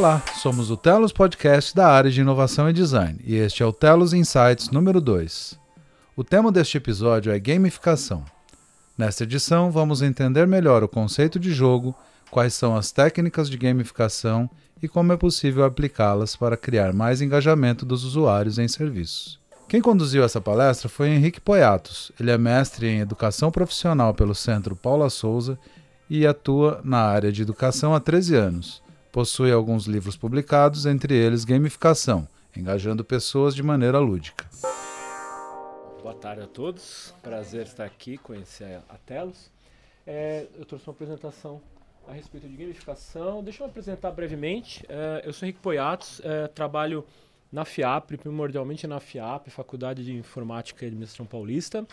Olá, somos o Telos Podcast da área de inovação e design e este é o Telos Insights número 2. O tema deste episódio é gamificação. Nesta edição, vamos entender melhor o conceito de jogo, quais são as técnicas de gamificação e como é possível aplicá-las para criar mais engajamento dos usuários em serviços. Quem conduziu essa palestra foi Henrique Poiatos. Ele é mestre em educação profissional pelo Centro Paula Souza e atua na área de educação há 13 anos. Possui alguns livros publicados, entre eles Gamificação, engajando pessoas de maneira lúdica. Boa tarde a todos, prazer estar aqui, conhecer a Telos. É, eu trouxe uma apresentação a respeito de gamificação. Deixa eu me apresentar brevemente. É, eu sou Henrique Poiatos, é, trabalho na FIAP, primordialmente na FIAP, Faculdade de Informática e Administração Paulista.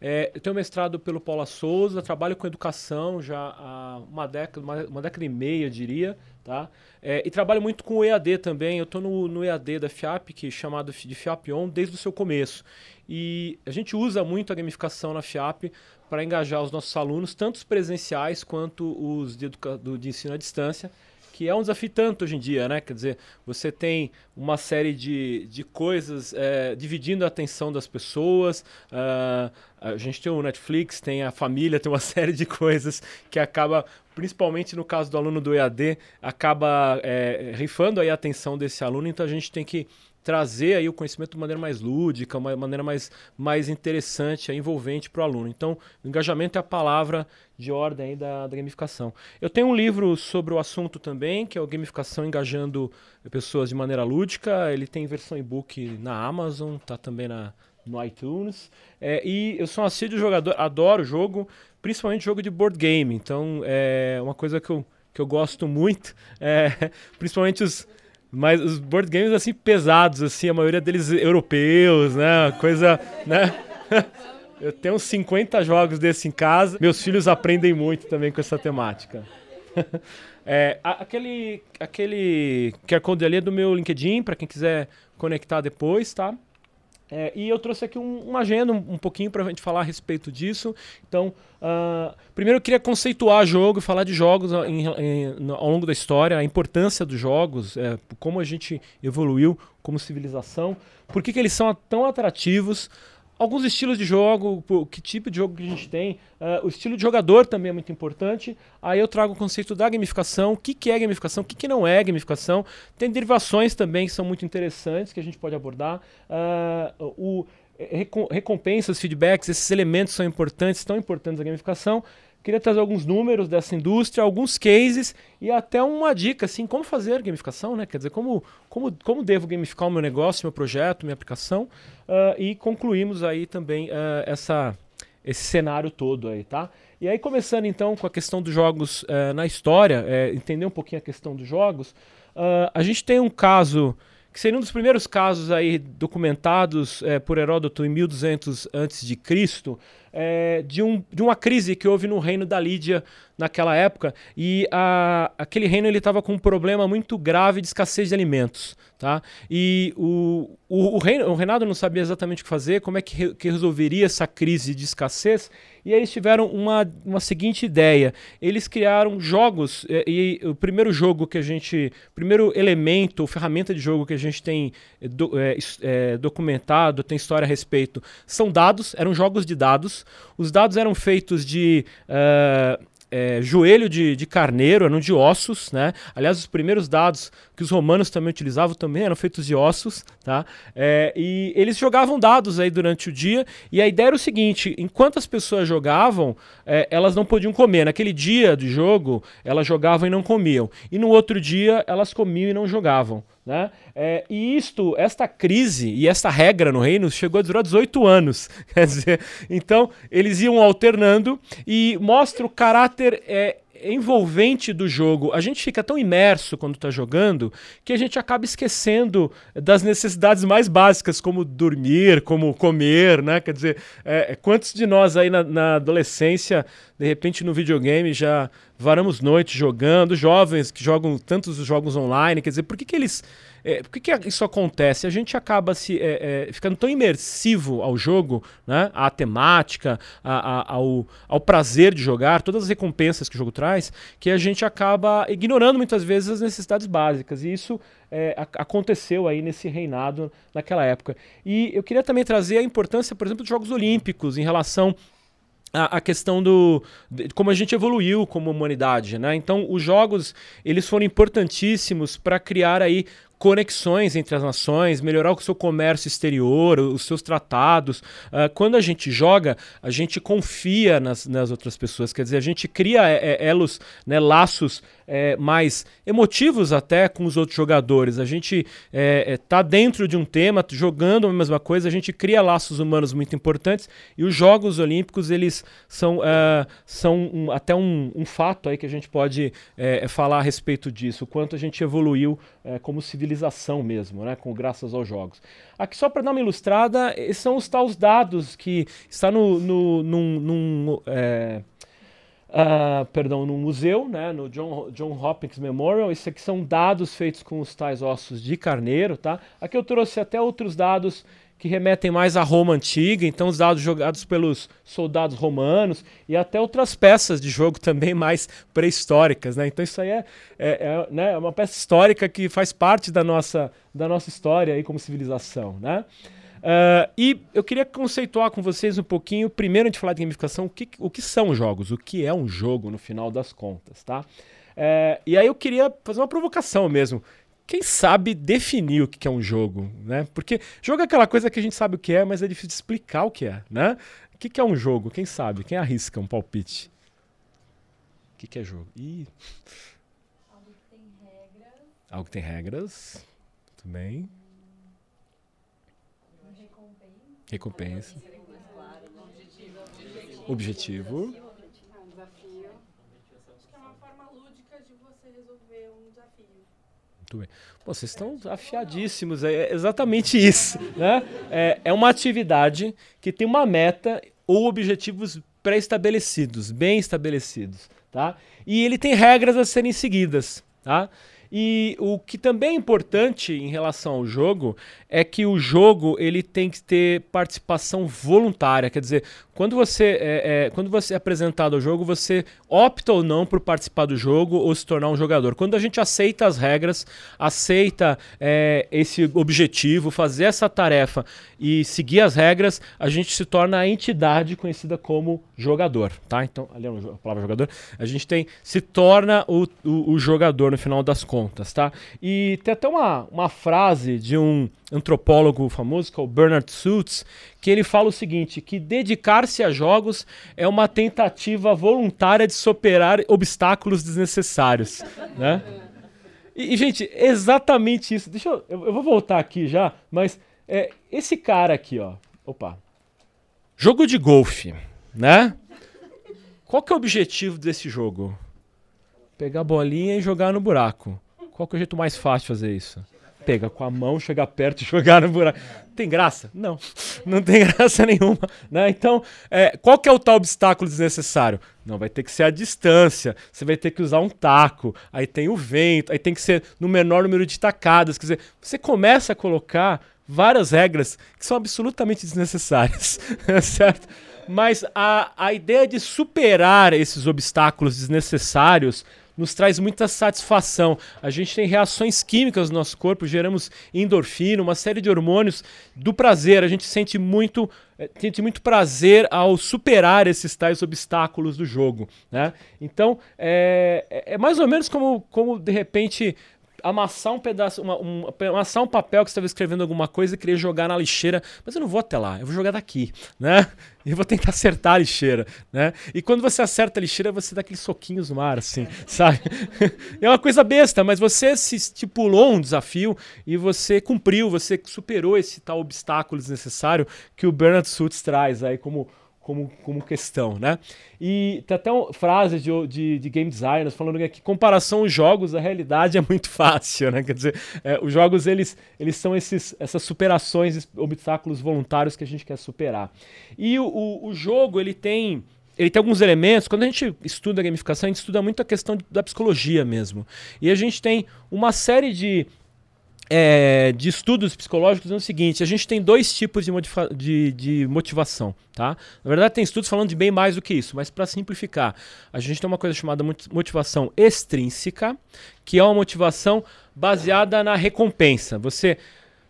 É, eu tenho mestrado pelo Paula Souza, trabalho com educação já há uma década, uma, uma década e meia, eu diria, tá? É, e trabalho muito com o EAD também. Eu estou no, no, EAD da FIAP, que é chamado de FIAP On, desde o seu começo. E a gente usa muito a gamificação na FIAP para engajar os nossos alunos, tanto os presenciais quanto os de, do, de ensino à distância que é um desafio tanto hoje em dia, né? Quer dizer, você tem uma série de, de coisas é, dividindo a atenção das pessoas. Uh, a gente tem o Netflix, tem a família, tem uma série de coisas que acaba, principalmente no caso do aluno do EAD, acaba é, rifando aí a atenção desse aluno. Então a gente tem que trazer aí o conhecimento de maneira mais lúdica, uma maneira mais, mais interessante, envolvente para o aluno. Então, engajamento é a palavra de ordem da, da, gamificação. Eu tenho um livro sobre o assunto também, que é o Gamificação Engajando Pessoas de Maneira Lúdica. Ele tem versão e-book na Amazon, tá também na, no iTunes. É, e eu sou um assíduo jogador, adoro jogo, principalmente jogo de board game. Então, é uma coisa que eu, que eu gosto muito, é, principalmente os mas os board games, assim, pesados, assim, a maioria deles europeus, né? Coisa, né? Eu tenho uns 50 jogos desse em casa. Meus filhos aprendem muito também com essa temática. É, aquele, aquele QR Code ali é do meu LinkedIn, para quem quiser conectar depois, tá? É, e eu trouxe aqui um, uma agenda um, um pouquinho para a gente falar a respeito disso. Então, uh, primeiro eu queria conceituar jogo, falar de jogos em, em, ao longo da história, a importância dos jogos, é, como a gente evoluiu como civilização, por que, que eles são tão atrativos, alguns estilos de jogo, que tipo de jogo que a gente tem. Uh, o estilo de jogador também é muito importante. Aí eu trago o conceito da gamificação, o que, que é gamificação, o que, que não é gamificação. Tem derivações também que são muito interessantes que a gente pode abordar. Uh, o, recompensas, feedbacks, esses elementos são importantes, tão importantes na gamificação. Queria trazer alguns números dessa indústria, alguns cases e até uma dica, assim, como fazer gamificação, né? Quer dizer, como, como, como devo gamificar o meu negócio, meu projeto, minha aplicação. Uh, e concluímos aí também uh, essa, esse cenário todo aí, tá? E aí, começando então com a questão dos jogos uh, na história, é, entender um pouquinho a questão dos jogos, a gente tem um caso que seria um dos primeiros casos aí documentados é, por Heródoto em 1200 a.C., é, de, um, de uma crise que houve no reino da Lídia naquela época e a, aquele reino estava com um problema muito grave de escassez de alimentos, tá? E o, o, o, reino, o reinado não sabia exatamente o que fazer, como é que, re, que resolveria essa crise de escassez e eles tiveram uma, uma seguinte ideia: eles criaram jogos e, e o primeiro jogo que a gente, primeiro elemento, ferramenta de jogo que a gente tem do, é, é, documentado, tem história a respeito, são dados, eram jogos de dados. Os dados eram feitos de uh, é, joelho de, de, carneiro, eram de ossos, né? Aliás, os primeiros dados que os romanos também utilizavam também eram feitos de ossos, tá? É, e eles jogavam dados aí durante o dia e a ideia era o seguinte: enquanto as pessoas jogavam, é, elas não podiam comer. Naquele dia do jogo, elas jogavam e não comiam. E no outro dia, elas comiam e não jogavam. Né? É, e isto, esta crise e esta regra no reino chegou a durar 18 anos. Quer dizer, então eles iam alternando e mostra o caráter é, envolvente do jogo. A gente fica tão imerso quando está jogando que a gente acaba esquecendo das necessidades mais básicas, como dormir, como comer, né? Quer dizer, é, quantos de nós aí na, na adolescência, de repente no videogame já varamos noites jogando, jovens que jogam tantos jogos online, quer dizer, por que, que eles é, por que, que, isso acontece? A gente acaba se é, é, ficando tão imersivo ao jogo, né? à temática, a, a, ao, ao prazer de jogar, todas as recompensas que o jogo traz, que a gente acaba ignorando muitas vezes as necessidades básicas. E isso é, aconteceu aí nesse reinado naquela época. E eu queria também trazer a importância, por exemplo, dos Jogos Olímpicos em relação a, questão do de como a gente evoluiu como humanidade, né? Então os jogos eles foram importantíssimos para criar aí conexões entre as nações, melhorar o seu comércio exterior, os seus tratados. Uh, quando a gente joga, a gente confia nas, nas outras pessoas, quer dizer, a gente cria é, é elos, né, laços é, mais emotivos até com os outros jogadores. A gente é, é, tá dentro de um tema, jogando a mesma coisa, a gente cria laços humanos muito importantes e os Jogos Olímpicos eles são, uh, são um, até um, um, fato aí que a gente pode é, falar a respeito disso, o quanto a gente evoluiu como civilização civilização mesmo, né, com graças aos jogos. Aqui só para dar uma ilustrada, são os tais dados que está no, no num, num é, uh, perdão, no museu, né, no John, John Hopkins Memorial. Isso aqui são dados feitos com os tais ossos de carneiro, tá? Aqui eu trouxe até outros dados que remetem mais à Roma antiga, então os dados jogados pelos soldados romanos e até outras peças de jogo também mais pré-históricas, né? Então isso aí é, é, é, né, é uma peça histórica que faz parte da nossa, da nossa história aí como civilização, né? Uh, e eu queria conceituar com vocês um pouquinho, primeiro de falar de gamificação, o que, o que são jogos, o que é um jogo no final das contas, tá? Uh, e aí eu queria fazer uma provocação mesmo quem sabe definir o que é um jogo, né? Porque jogo é aquela coisa que a gente sabe o que é, mas é difícil de explicar o que é, né? O que é um jogo? Quem sabe? Quem arrisca um palpite? O que é jogo? Ih. Algo que tem regras. Algo que tem regras. Muito bem. Recompensa. Recompensa. Objetivo. Muito bem. Pô, vocês estão afiadíssimos, é exatamente isso. Né? É, é uma atividade que tem uma meta ou objetivos pré-estabelecidos, bem estabelecidos. Tá? E ele tem regras a serem seguidas. Tá? E o que também é importante em relação ao jogo é que o jogo ele tem que ter participação voluntária. Quer dizer, quando você é, é, quando você é apresentado ao jogo, você opta ou não por participar do jogo ou se tornar um jogador. Quando a gente aceita as regras, aceita é, esse objetivo, fazer essa tarefa e seguir as regras, a gente se torna a entidade conhecida como jogador, tá? Então, ali é a palavra jogador. A gente tem se torna o, o, o jogador no final das contas, tá? E tem até uma, uma frase de um antropólogo famoso, que é o Bernard Suits, que ele fala o seguinte, que dedicar-se a jogos é uma tentativa voluntária de superar obstáculos desnecessários, né? E, e gente, exatamente isso. Deixa eu, eu, eu vou voltar aqui já, mas é, esse cara aqui, ó, opa, jogo de golfe, né? Qual que é o objetivo desse jogo? Pegar a bolinha e jogar no buraco. Qual que é o jeito mais fácil de fazer isso? pega com a mão, chegar perto e jogar no buraco. Tem graça? Não, não tem graça nenhuma. Né? Então, é, qual que é o tal obstáculo desnecessário? Não, vai ter que ser a distância, você vai ter que usar um taco, aí tem o vento, aí tem que ser no menor número de tacadas. Quer dizer, você começa a colocar várias regras que são absolutamente desnecessárias, certo? Mas a, a ideia de superar esses obstáculos desnecessários nos traz muita satisfação. A gente tem reações químicas no nosso corpo, geramos endorfina, uma série de hormônios do prazer. A gente sente muito, eh, sente muito prazer ao superar esses tais obstáculos do jogo. Né? Então, é, é mais ou menos como, como de repente amassar um pedaço, uma, um, amassar um papel que estava escrevendo alguma coisa e querer jogar na lixeira, mas eu não vou até lá, eu vou jogar daqui, né? E eu vou tentar acertar a lixeira, né? E quando você acerta a lixeira, você dá aqueles soquinhos no ar, assim, sabe? é uma coisa besta, mas você se estipulou um desafio e você cumpriu, você superou esse tal obstáculo desnecessário que o Bernard Suits traz aí como como, como questão, né? E tem até frases de, de, de, game designers falando que comparação aos jogos, a realidade é muito fácil, né? Quer dizer, é, os jogos, eles, eles são esses, essas superações, obstáculos voluntários que a gente quer superar. E o, o, o jogo, ele tem ele tem alguns elementos. Quando a gente estuda a gamificação, a gente estuda muito a questão da psicologia mesmo. E a gente tem uma série de é, de estudos psicológicos é o seguinte: a gente tem dois tipos de, de, de, motivação, tá? Na verdade, tem estudos falando de bem mais do que isso, mas para simplificar, a gente tem uma coisa chamada motivação extrínseca, que é uma motivação baseada na recompensa. Você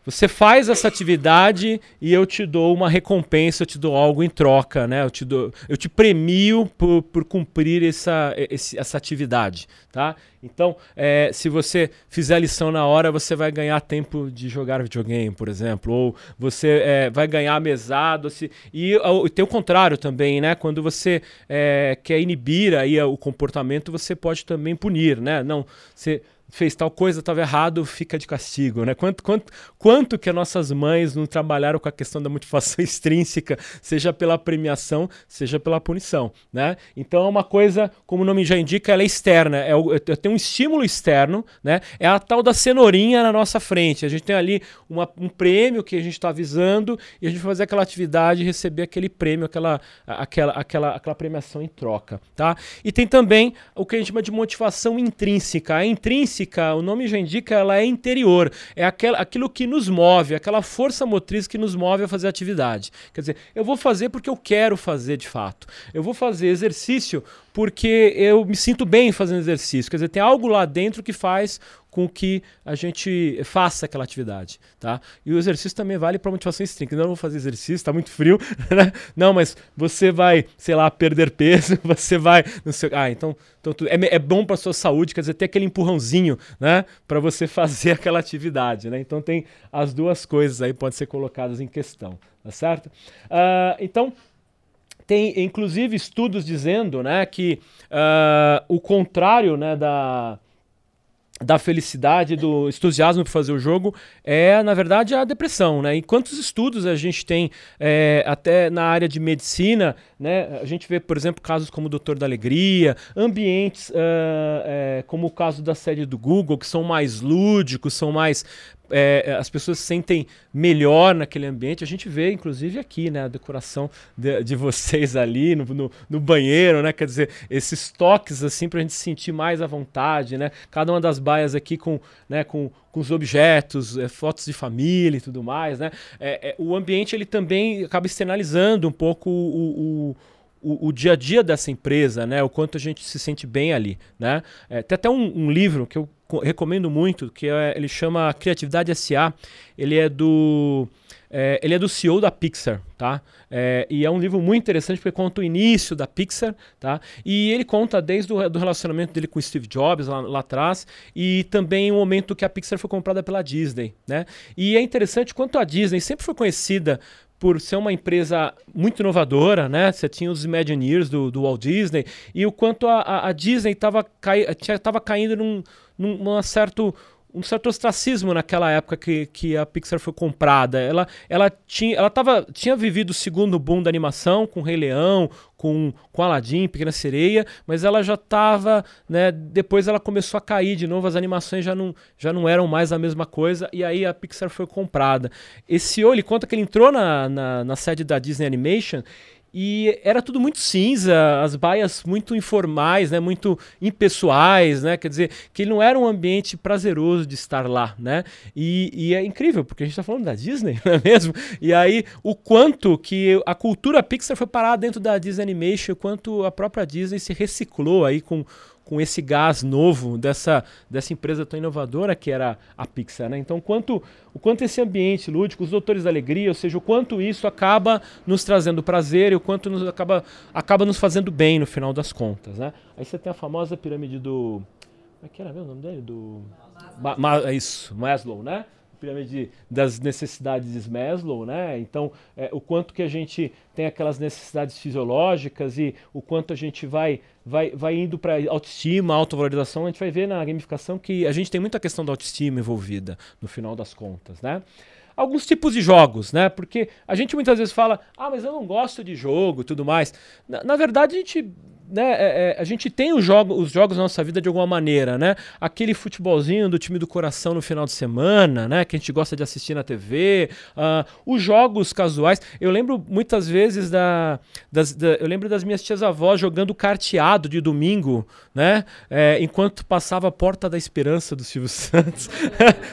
você faz essa atividade e eu te dou uma recompensa, eu te dou algo em troca, né? Eu te, dou, eu te premio por, por cumprir essa, essa atividade, tá? Então, é, se você fizer a lição na hora, você vai ganhar tempo de jogar videogame, por exemplo, ou você é, vai ganhar mesado. Se, e, e, tem o contrário também, né? Quando você é, quer inibir aí o comportamento, você pode também punir, né? Não, você fez tal coisa, estava errado, fica de castigo, né? Quanto, quanto, quanto que as nossas mães não trabalharam com a questão da motivação extrínseca, seja pela premiação, seja pela punição, né? Então é uma coisa, como o nome já indica, ela é externa, é o, tem um estímulo externo, né? É a tal da cenourinha na nossa frente. A gente tem ali uma, um prêmio que a gente está avisando e a gente vai fazer aquela atividade e receber aquele prêmio, aquela, aquela, aquela, aquela premiação em troca, tá? E tem também o que a gente chama de motivação intrínseca. A intrínseca intrínseca, o nome já indica, ela é interior. É aquela, aquilo que nos move, aquela força motriz que nos move a fazer atividade. Quer dizer, eu vou fazer porque eu quero fazer de fato. Eu vou fazer exercício porque eu me sinto bem fazendo exercício. Quer dizer, tem algo lá dentro que faz com que a gente faça aquela atividade, tá? E o exercício também vale para motivação extrínseca. Não vou fazer exercício, está muito frio, né? Não, mas você vai, sei lá, perder peso, você vai, não sei, ah, então, então é, é bom para sua saúde, quer dizer, ter aquele empurrãozinho, né, para você fazer aquela atividade, né? Então tem as duas coisas aí podem ser colocadas em questão, tá certo? Uh, então tem inclusive estudos dizendo né, que uh, o contrário né, da, da felicidade, do entusiasmo para fazer o jogo, é, na verdade, a depressão. Né? E quantos estudos a gente tem é, até na área de medicina, né? a gente vê, por exemplo, casos como o Doutor da Alegria, ambientes uh, é, como o caso da série do Google, que são mais lúdicos, são mais é, é, as pessoas se sentem melhor naquele ambiente. A gente vê, inclusive, aqui, né, a decoração de, de vocês ali no, no, no, banheiro, né? Quer dizer, esses toques assim para a gente se sentir mais à vontade, né? Cada uma das baias aqui com, né, com, com os objetos, é, fotos de família e tudo mais, né? É, é, o ambiente ele também acaba externalizando um pouco o, o o, o, dia a dia dessa empresa, né? O quanto a gente se sente bem ali, né? É, tem até um, um livro que eu recomendo muito, que é, ele chama Criatividade SA. Ele é do é, ele é do CEO da Pixar, tá? É, e é um livro muito interessante porque conta o início da Pixar, tá? E ele conta desde o do relacionamento dele com Steve Jobs lá, lá atrás e também o momento que a Pixar foi comprada pela Disney, né? E é interessante quanto a Disney sempre foi conhecida por ser uma empresa muito inovadora, né? Você tinha os Imagineers do, do Walt Disney e o quanto a, a, a Disney estava cai, caindo num, num, certo um certo ostracismo naquela época que, que a Pixar foi comprada. Ela, ela, tinha, ela tava, tinha vivido o segundo boom da animação com Rei Leão, com, com Aladdin, Pequena Sereia, mas ela já estava, né, depois ela começou a cair de novo, as animações já não, já não eram mais a mesma coisa, e aí a Pixar foi comprada. Esse ele conta que ele entrou na, na, na sede da Disney Animation e era tudo muito cinza, as baias muito informais, né, muito impessoais, né, quer dizer, que não era um ambiente prazeroso de estar lá, né, e, e é incrível, porque a gente está falando da Disney, não é mesmo? E aí, o quanto que a cultura Pixar foi parar dentro da Disney Animation, o quanto a própria Disney se reciclou aí com com esse gás novo dessa, dessa empresa tão inovadora que era a Pixar. Né? Então, quanto, o quanto esse ambiente lúdico, os doutores da alegria, ou seja, o quanto isso acaba nos trazendo prazer e o quanto nos acaba, acaba nos fazendo bem no final das contas. Né? Aí você tem a famosa pirâmide do. Como é que era mesmo o nome dele? Do. Ma, Ma, isso, Maslow, né? Pirâmide das necessidades de Maslow, né? Então, é, o quanto que a gente tem aquelas necessidades fisiológicas e o quanto a gente vai vai, vai indo para autoestima, autovalorização, a gente vai ver na gamificação que a gente tem muita questão da autoestima envolvida no final das contas, né? Alguns tipos de jogos, né? Porque a gente muitas vezes fala, ah, mas eu não gosto de jogo e tudo mais. Na, na verdade, a gente né, é, é, a gente tem os, jogo, os jogos na nossa vida de alguma maneira, né? Aquele futebolzinho do time do coração no final de semana, né? Que a gente gosta de assistir na TV. Uh, ah, os jogos casuais. Eu lembro muitas vezes da, das, da, Eu lembro das minhas tias avós jogando carteado de domingo, né? É, enquanto passava a Porta da Esperança do Silvio Santos,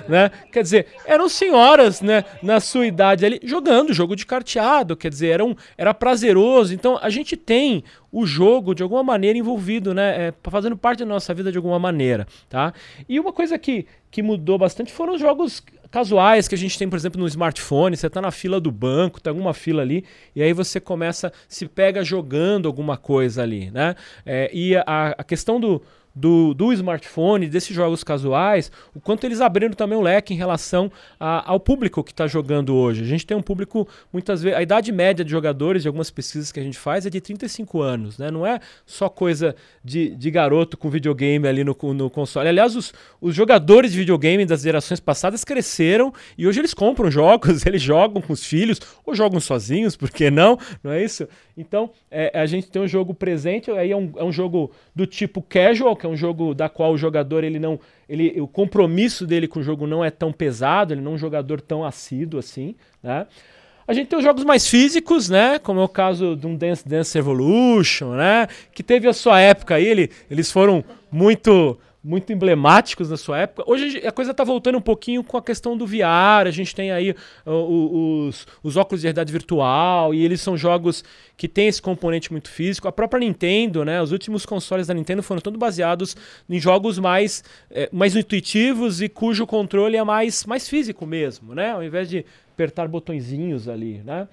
né? Quer dizer, eram senhoras, né? Na sua idade ali, jogando jogo de carteado. Quer dizer, era, um, era prazeroso. Então, a gente tem o jogo de alguma maneira envolvido, né? É, fazendo parte da nossa vida de alguma maneira, tá? E uma coisa que, que mudou bastante foram os jogos casuais que a gente tem, por exemplo, no smartphone. Você está na fila do banco, tem alguma fila ali, e aí você começa, se pega jogando alguma coisa ali, né? É, e a, a questão do, do, do smartphone, desses jogos casuais, o quanto eles abriram também o leque em relação a, ao público que está jogando hoje. A gente tem um público, muitas vezes, a idade média de jogadores, de algumas pesquisas que a gente faz, é de 35 anos, né? Não é só coisa de, de garoto com videogame ali no, no console. Aliás, os, os jogadores de videogame das gerações passadas cresceram e hoje eles compram jogos, eles jogam com os filhos, ou jogam sozinhos, por que não? Não é isso? Então, é, a gente tem um jogo presente, aí é um, é um jogo do tipo casual, que é um jogo da qual o jogador ele não, ele, o compromisso dele com o jogo não é tão pesado, ele não é um jogador tão assíduo assim, né? A gente tem os jogos mais físicos, né? Como é o caso de um Dance Dance Evolution, né? Que teve a sua época aí, ele, eles foram muito muito emblemáticos na sua época. Hoje a coisa está voltando um pouquinho com a questão do VR. A gente tem aí uh, os, os óculos de realidade virtual e eles são jogos que têm esse componente muito físico. A própria Nintendo, né? Os últimos consoles da Nintendo foram todos baseados em jogos mais, é, mais intuitivos e cujo controle é mais, mais físico mesmo, né? Ao invés de apertar botõezinhos ali, né?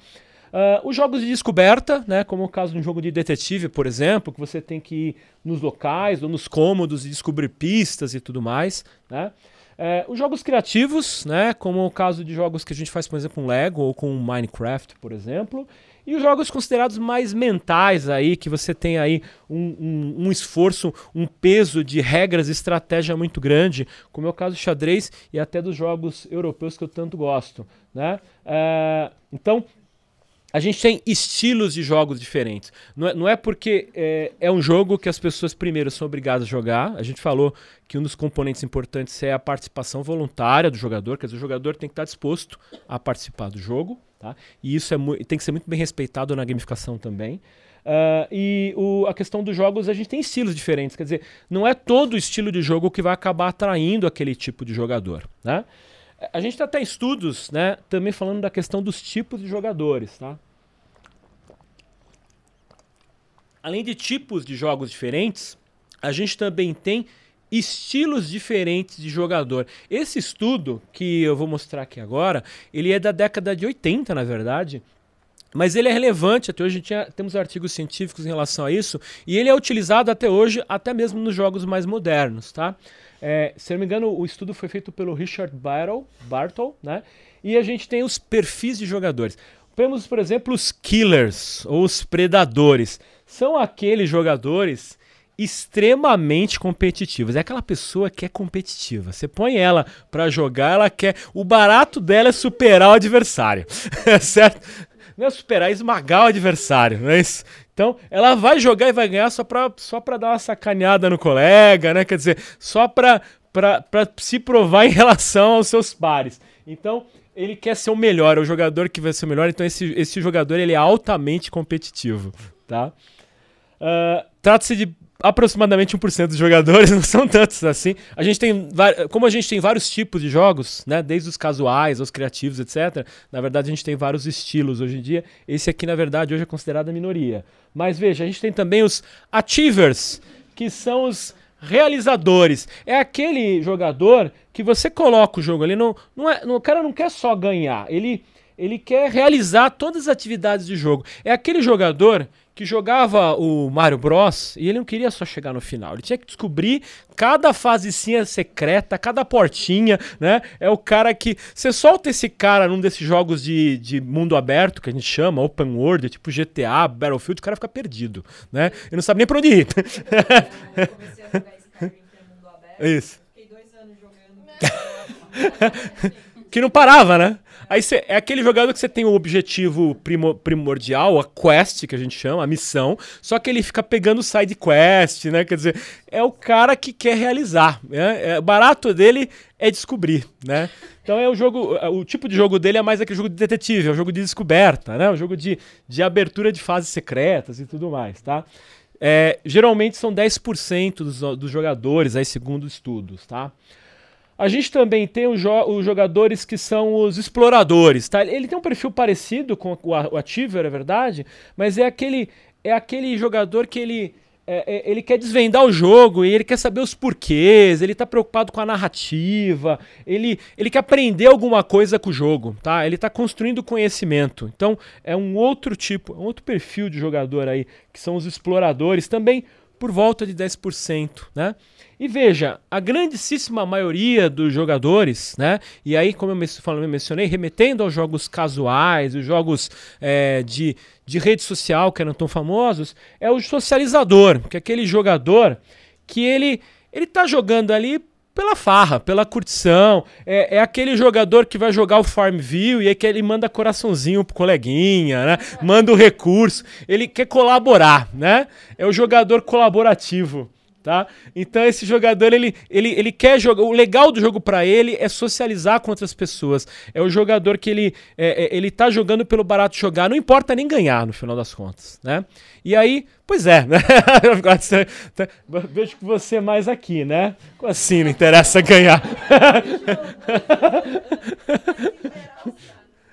Uh, os jogos de descoberta, né, como o caso de um jogo de detetive, por exemplo, que você tem que ir nos locais ou nos cômodos e descobrir pistas e tudo mais. Né? Uh, os jogos criativos, né, como o caso de jogos que a gente faz, por exemplo, com Lego ou com Minecraft, por exemplo. E os jogos considerados mais mentais aí, que você tem aí um, um, um, esforço, um peso de regras e estratégia muito grande, como é o caso do xadrez e até dos jogos europeus que eu tanto gosto. Né? Uh, então, a gente tem estilos de jogos diferentes. Não é, não é porque é, é, um jogo que as pessoas primeiro são obrigadas a jogar. A gente falou que um dos componentes importantes é a participação voluntária do jogador, quer dizer, o jogador tem que estar disposto a participar do jogo, tá? E isso é tem que ser muito bem respeitado na gamificação também. Uh, e o, a questão dos jogos, a gente tem estilos diferentes, quer dizer, não é todo estilo de jogo que vai acabar atraindo aquele tipo de jogador, né? A gente até estudos, né, também falando da questão dos tipos de jogadores, tá? Além de tipos de jogos diferentes, a gente também tem estilos diferentes de jogador. Esse estudo que eu vou mostrar aqui agora, ele é da década de 80, na verdade, mas ele é relevante, até hoje tinha, temos artigos científicos em relação a isso, e ele é utilizado até hoje, até mesmo nos jogos mais modernos, tá? É, se não me engano, o estudo foi feito pelo Richard Bartle, Bartle né? E a gente tem os perfis de jogadores. Temos, por exemplo, os killers, ou os predadores são aqueles jogadores extremamente competitivos. É aquela pessoa que é competitiva. Você põe ela para jogar, ela quer. O barato dela é superar o adversário. certo? Não é superar, é esmagar o adversário, não é isso? Então, ela vai jogar e vai ganhar só pra, só dar uma sacaneada no colega, né? Quer dizer, só pra se provar em relação aos seus pares. Então, ele quer ser o melhor, é o jogador que vai ser o melhor. Então, esse, esse jogador ele é altamente competitivo, tá? Uh, Trata-se de aproximadamente 1% dos jogadores, não são tantos assim. A gente tem, como a gente tem vários tipos de jogos, né, desde os casuais aos criativos, etc. Na verdade, a gente tem vários estilos hoje em dia. Esse aqui, na verdade, hoje é considerado a minoria. Mas veja, a gente tem também os achievers, que são os realizadores. É aquele jogador que você coloca o jogo ali, não, não é, não, o cara não quer só ganhar, ele ele quer realizar todas as atividades de jogo. É aquele jogador que jogava o Mario Bros e ele não queria só chegar no final, ele tinha que descobrir cada fasezinha secreta, cada portinha, né? É o cara que. Você solta esse cara num desses jogos de, de mundo aberto, que a gente chama, open world, tipo GTA, Battlefield, o cara fica perdido, né? Ele não sabe nem pra onde ir. Eu comecei a jogar Skyrim, que é mundo aberto. Isso. Fiquei dois anos jogando. que não parava, né? Aí cê, é aquele jogador que você tem o objetivo primo, primordial, a quest, que a gente chama, a missão, só que ele fica pegando side quest, né? Quer dizer, é o cara que quer realizar. Né? É, o barato dele é descobrir, né? Então é o jogo, o tipo de jogo dele é mais aquele jogo de detetive, é um jogo de descoberta, né? Um jogo de, de abertura de fases secretas e tudo mais, tá? É, geralmente são 10% dos, dos jogadores, aí segundo estudos, tá? A gente também tem os, jo os, jogadores que são os exploradores, tá? Ele tem um perfil parecido com o, o Ativer, é verdade, mas é aquele, é aquele jogador que ele, é, é, ele quer desvendar o jogo e ele quer saber os porquês, ele está preocupado com a narrativa, ele, ele quer aprender alguma coisa com o jogo, tá? Ele está construindo conhecimento. Então é um outro tipo, um outro perfil de jogador aí, que são os exploradores, também por volta de 10%, né? E veja, a grandíssima maioria dos jogadores, né? E aí, como eu mencionei, remetendo aos jogos casuais, os jogos é, de, de rede social que eram tão famosos, é o socializador, que é aquele jogador que ele ele tá jogando ali pela farra, pela curtição. É, é, aquele jogador que vai jogar o Farmville e aí que ele manda coraçãozinho pro coleguinha, né? Manda o recurso. Ele quer colaborar, né? É o jogador colaborativo tá? Então esse jogador ele, ele, ele quer jogar. O legal do jogo para ele é socializar com outras pessoas. É o jogador que ele é, é, ele tá jogando pelo barato jogar, não importa nem ganhar no final das contas, né? E aí, pois é, né? Vejo que você é mais aqui, né? Assim não interessa ganhar?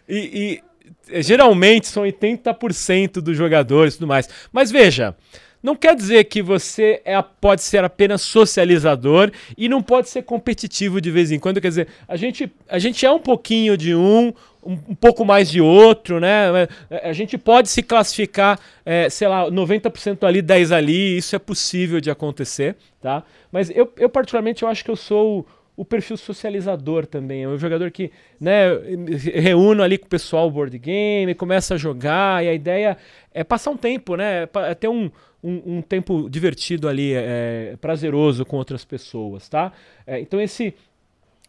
e, e geralmente são 80% dos jogadores e tudo mais. Mas veja, não quer dizer que você é, pode ser apenas socializador e não pode ser competitivo de vez em quando. Quer dizer, a gente, a gente é um pouquinho de um, um, um pouco mais de outro, né? É, a gente pode se classificar, é, sei lá, 90% ali, 10 ali, isso é possível de acontecer, tá? Mas eu, eu particularmente, eu acho que eu sou o perfil socializador também. É um jogador que né, reúne ali com o pessoal board game, começa a jogar, e a ideia é passar um tempo, né? É ter um, um, um tempo divertido ali, é, é, prazeroso com outras pessoas, tá? É, então esse,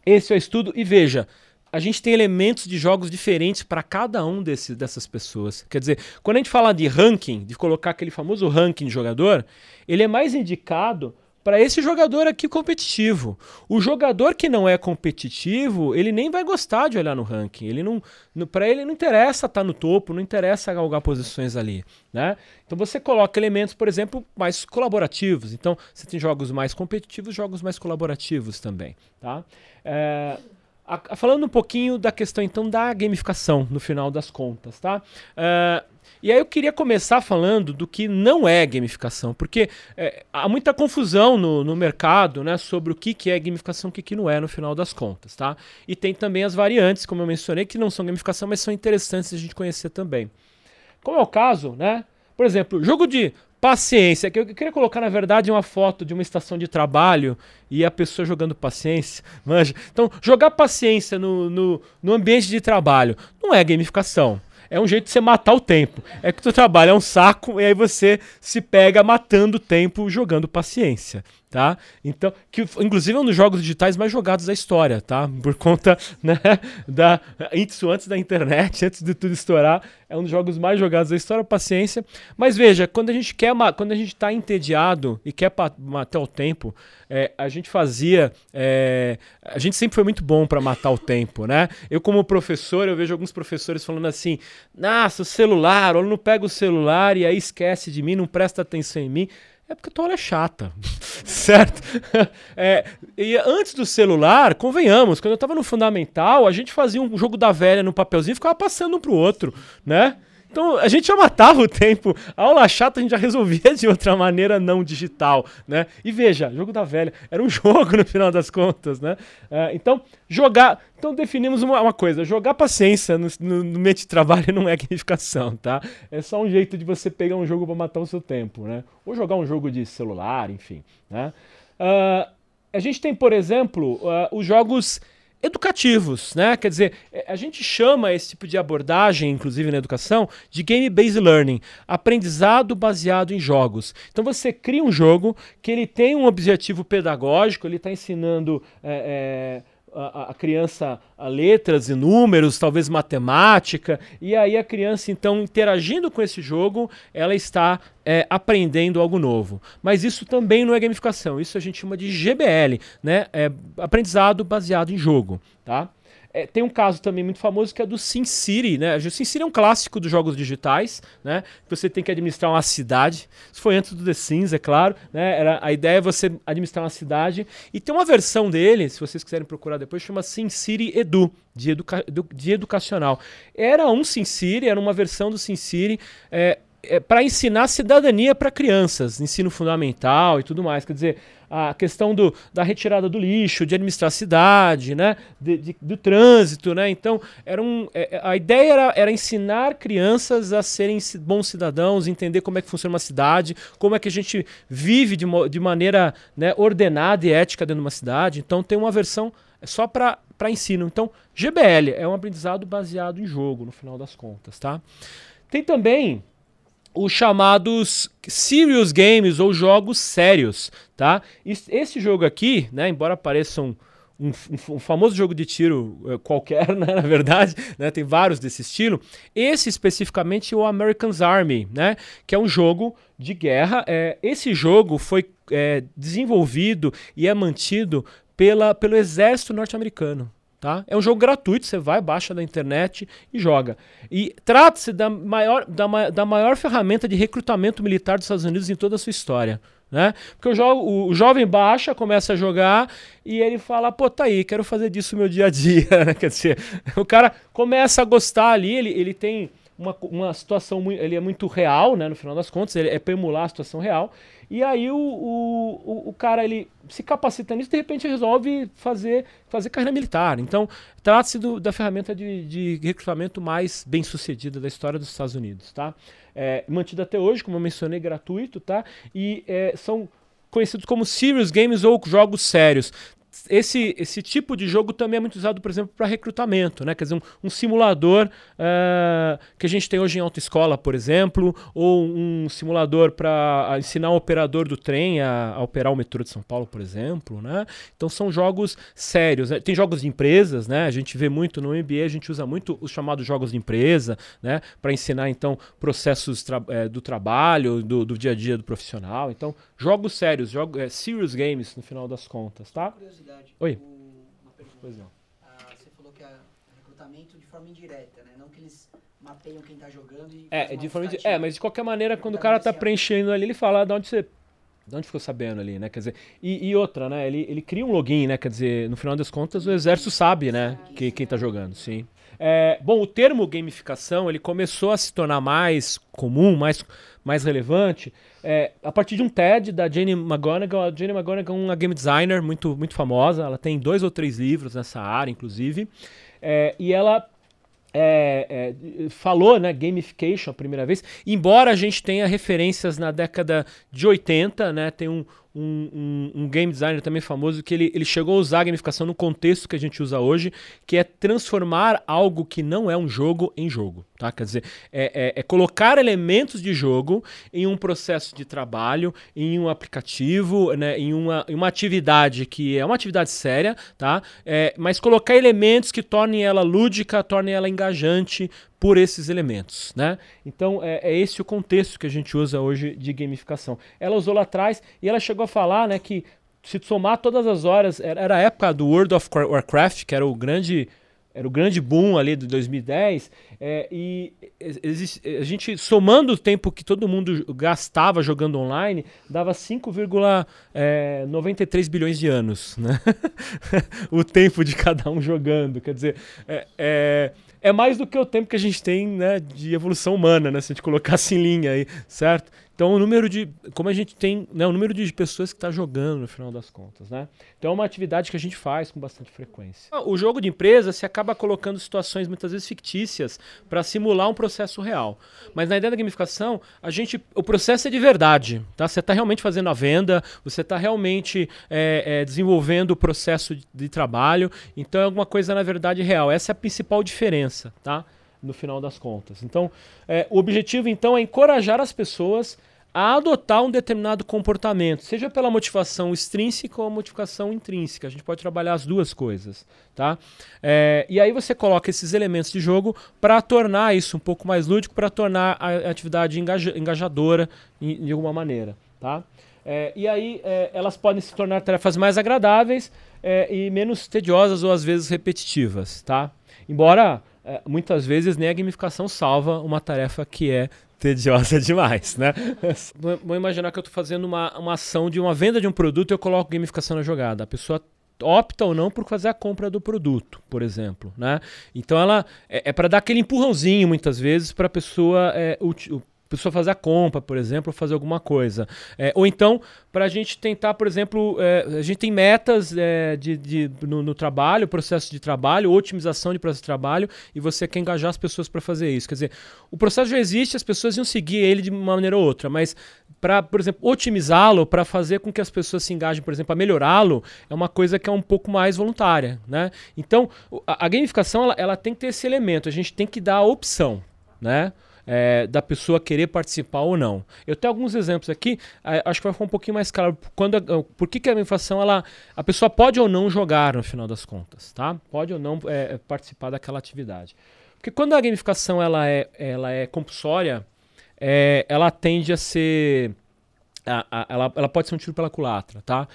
esse é o estudo. E veja, a gente tem elementos de jogos diferentes para cada um desse, dessas pessoas. Quer dizer, quando a gente fala de ranking, de colocar aquele famoso ranking de jogador, ele é mais indicado para esse jogador aqui competitivo. O jogador que não é competitivo, ele nem vai gostar de olhar no ranking. Ele não, para ele não interessa estar tá no topo, não interessa galgar posições ali, né? Então você coloca elementos, por exemplo, mais colaborativos. Então você tem jogos mais competitivos, jogos mais colaborativos também, tá? É, a, falando um pouquinho da questão então da gamificação no final das contas, tá? É, e aí eu queria começar falando do que não é gamificação, porque é, há muita confusão no, no mercado né, sobre o que, que é gamificação e o que, que não é no final das contas. Tá? E tem também as variantes, como eu mencionei, que não são gamificação, mas são interessantes a gente conhecer também. Como é o caso, né? Por exemplo, jogo de paciência, que eu queria colocar na verdade uma foto de uma estação de trabalho e a pessoa jogando paciência, manja. Então, jogar paciência no, no, no ambiente de trabalho não é gamificação é um jeito de você matar o tempo. É que o teu trabalho é um saco e aí você se pega matando o tempo jogando paciência tá? Então, que inclusive é um dos jogos digitais mais jogados da história, tá? Por conta, né, da isso antes da internet, antes de tudo estourar, é um dos jogos mais jogados da história, paciência. Mas veja, quando a gente quer, quando a gente está entediado e quer matar o tempo, é, a gente fazia, é, a gente sempre foi muito bom para matar o tempo, né? Eu como professor, eu vejo alguns professores falando assim, nossa, o celular, o aluno pega o celular e aí esquece de mim, não presta atenção em mim. É porque a aula é chata, certo? É, e antes do celular, convenhamos, quando eu estava no fundamental, a gente fazia um jogo da velha no papelzinho e ficava passando um pro outro, né? Então a gente já matava o tempo. A aula chata a gente já resolvia de outra maneira não digital, né? E veja, jogo da velha era um jogo no final das contas, né? É, então jogar, então definimos uma, uma coisa: jogar paciência no, no, no, meio de trabalho não é gamificação, tá? É só um jeito de você pegar um jogo para matar o seu tempo, né? Ou jogar um jogo de celular, enfim, né? Uh, a gente tem, por exemplo, uh, os jogos educativos, né? Quer dizer, é, a gente chama esse tipo de abordagem, inclusive na educação, de game-based learning, aprendizado baseado em jogos. Então você cria um jogo que ele tem um objetivo pedagógico, ele está ensinando é, é, a, a, criança a letras e números, talvez matemática, e aí a criança, então, interagindo com esse jogo, ela está é, aprendendo algo novo. Mas isso também não é gamificação, isso a gente chama de GBL, né? É aprendizado baseado em jogo, tá? É, tem um caso também muito famoso que é do SimCity, né? O SimCity é um clássico dos jogos digitais, né? Você tem que administrar uma cidade. Isso foi antes do The Sims, é claro, né? Era, a ideia é você administrar uma cidade. E tem uma versão dele, se vocês quiserem procurar depois, chama SimCity Edu, de, educa de educacional. Era um SimCity, era uma versão do SimCity. É, é, para ensinar cidadania para crianças, ensino fundamental e tudo mais. Quer dizer, a questão do, da retirada do lixo, de administrar a cidade, né? De, de, do trânsito. Né? Então, era um, é, é, a ideia era, era ensinar crianças a serem bons cidadãos, entender como é que funciona uma cidade, como é que a gente vive de, de maneira né, ordenada e ética dentro de uma cidade. Então, tem uma versão só para ensino. Então, GBL é um aprendizado baseado em jogo, no final das contas. Tá? Tem também os chamados serious games ou jogos sérios, tá? Esse jogo aqui, né, embora pareça um, um, um, famoso jogo de tiro uh, qualquer, né, na verdade, né, tem vários desse estilo. Esse especificamente é o American's Army, né, que é um jogo de guerra. É, esse jogo foi é, desenvolvido e é mantido pela, pelo exército norte-americano. Tá? É um jogo gratuito, você vai, baixa da internet e joga. E trata-se da maior, da, da maior ferramenta de recrutamento militar dos Estados Unidos em toda a sua história. Né? Porque o, jo o, jovem baixa, começa a jogar e ele fala, pô, tá aí, quero fazer disso meu dia a dia. Né? Quer dizer, o cara começa a gostar ali, ele, ele tem uma, uma situação, ele é muito real, né? No final das contas, ele é para emular a situação real. E aí o, o, o, cara ele se capacita nisso de repente resolve fazer, fazer carreira militar. Então, trata-se da ferramenta de, de recrutamento mais bem sucedida da história dos Estados Unidos. Tá? É, mantido até hoje, como eu mencionei, gratuito, tá? E é, são conhecidos como serious games ou jogos sérios esse, esse tipo de jogo também é muito usado, por exemplo, para recrutamento, né? Quer dizer, um, um simulador uh, que a gente tem hoje em autoescola, por exemplo, ou um simulador para ensinar um operador do trem a, a, operar o metrô de São Paulo, por exemplo, né? Então são jogos sérios. Né? Tem jogos de empresas, né? A gente vê muito no MBA, a gente usa muito os chamados jogos de empresa, né? Para ensinar então processos tra é, do trabalho, do, do, dia a dia do profissional. Então jogos sérios, jogos, é, serious games no final das contas, tá? curiosidade. Oi. O, uma pergunta. Pois não. Ah, você falou que é recrutamento de forma indireta, né? Não que eles mapeiam quem tá jogando e. É, de forma é, mas de qualquer maneira, quando o cara tá preenchendo ali, ele fala de onde você. De onde ficou sabendo ali, né? Quer dizer, e, e, outra, né? Ele, ele cria um login, né? Quer dizer, no final das contas, o exército sabe, né? Que, quem tá jogando, sim. É, bom, o termo gamificação, ele começou a se tornar mais comum, mais, mais relevante é, a partir de um TED da Jane McGonigal. A Jane McGonigal é uma game designer muito, muito famosa. Ela tem dois ou três livros nessa área, inclusive. É, e ela é, é, falou, né, gamification a primeira vez, embora a gente tenha referências na década de 80, né, tem um, um, um, um, game designer também famoso que ele, ele chegou a usar a gamificação no contexto que a gente usa hoje, que é transformar algo que não é um jogo em jogo. Tá? Quer dizer, é, é, é colocar elementos de jogo em um processo de trabalho, em um aplicativo, né, em, uma, em uma atividade que é uma atividade séria, tá? É, mas colocar elementos que tornem ela lúdica, tornem ela engajante por esses elementos, né? Então é, é, esse o contexto que a gente usa hoje de gamificação. Ela usou lá atrás e ela chegou a falar, né, que se somar todas as horas, era a época do World of Warcraft, que era o grande era o grande boom ali de 2010, é, e a gente somando o tempo que todo mundo gastava jogando online, dava 5,93 é, bilhões de anos, né? o tempo de cada um jogando, quer dizer, é, é mais do que o tempo que a gente tem né, de evolução humana, né? Se a gente colocasse em linha aí, certo? Então, o número de. Como a gente tem. Né, o número de pessoas que está jogando no final das contas, né? Então, é uma atividade que a gente faz com bastante frequência. O jogo de empresa se acaba colocando situações muitas vezes fictícias para simular um processo real. Mas na ideia da gamificação, a gente. O processo é de verdade, tá? Você está realmente fazendo a venda, você está realmente é, é, desenvolvendo o processo de, de trabalho. Então, é alguma coisa, na verdade, real. Essa é a principal diferença, tá? No final das contas. Então, é, o objetivo então é encorajar as pessoas a adotar um determinado comportamento, seja pela motivação extrínseca ou motivação intrínseca. A gente pode trabalhar as duas coisas, tá? É, e aí você coloca esses elementos de jogo para tornar isso um pouco mais lúdico, para tornar a atividade engaja, engajadora de alguma maneira, tá? É, e aí é, elas podem se tornar tarefas mais agradáveis é, e menos tediosas ou às vezes repetitivas, tá? Embora muitas vezes nem a gamificação salva uma tarefa que é tediosa demais, né? Vou imaginar que eu estou fazendo uma, uma ação de uma venda de um produto e eu coloco gamificação na jogada. A pessoa opta ou não por fazer a compra do produto, por exemplo, né? Então ela é, é para dar aquele empurrãozinho muitas vezes para a pessoa é, pessoa fazer a compra, por exemplo, fazer alguma coisa. É, ou então, para a gente tentar, por exemplo, é, a gente tem metas é, de, de no, no, trabalho, processo de trabalho, otimização de processo de trabalho, e você quer engajar as pessoas para fazer isso. Quer dizer, o processo já existe, as pessoas iam seguir ele de uma maneira ou outra, mas para, por exemplo, otimizá-lo, para fazer com que as pessoas se engajem, por exemplo, a melhorá-lo, é uma coisa que é um pouco mais voluntária. Né? Então, a, a gamificação ela, ela tem que ter esse elemento, a gente tem que dar a opção. Né? É, da pessoa querer participar ou não. Eu tenho alguns exemplos aqui, é, acho que vai ficar um pouquinho mais claro quando por que, que a inflação ela, a pessoa pode ou não jogar no final das contas, tá? Pode ou não é, participar daquela atividade. Porque quando a gamificação ela é, ela é compulsória, é, ela tende a ser a, a, ela, ela pode ser um tiro pela culatra, tá?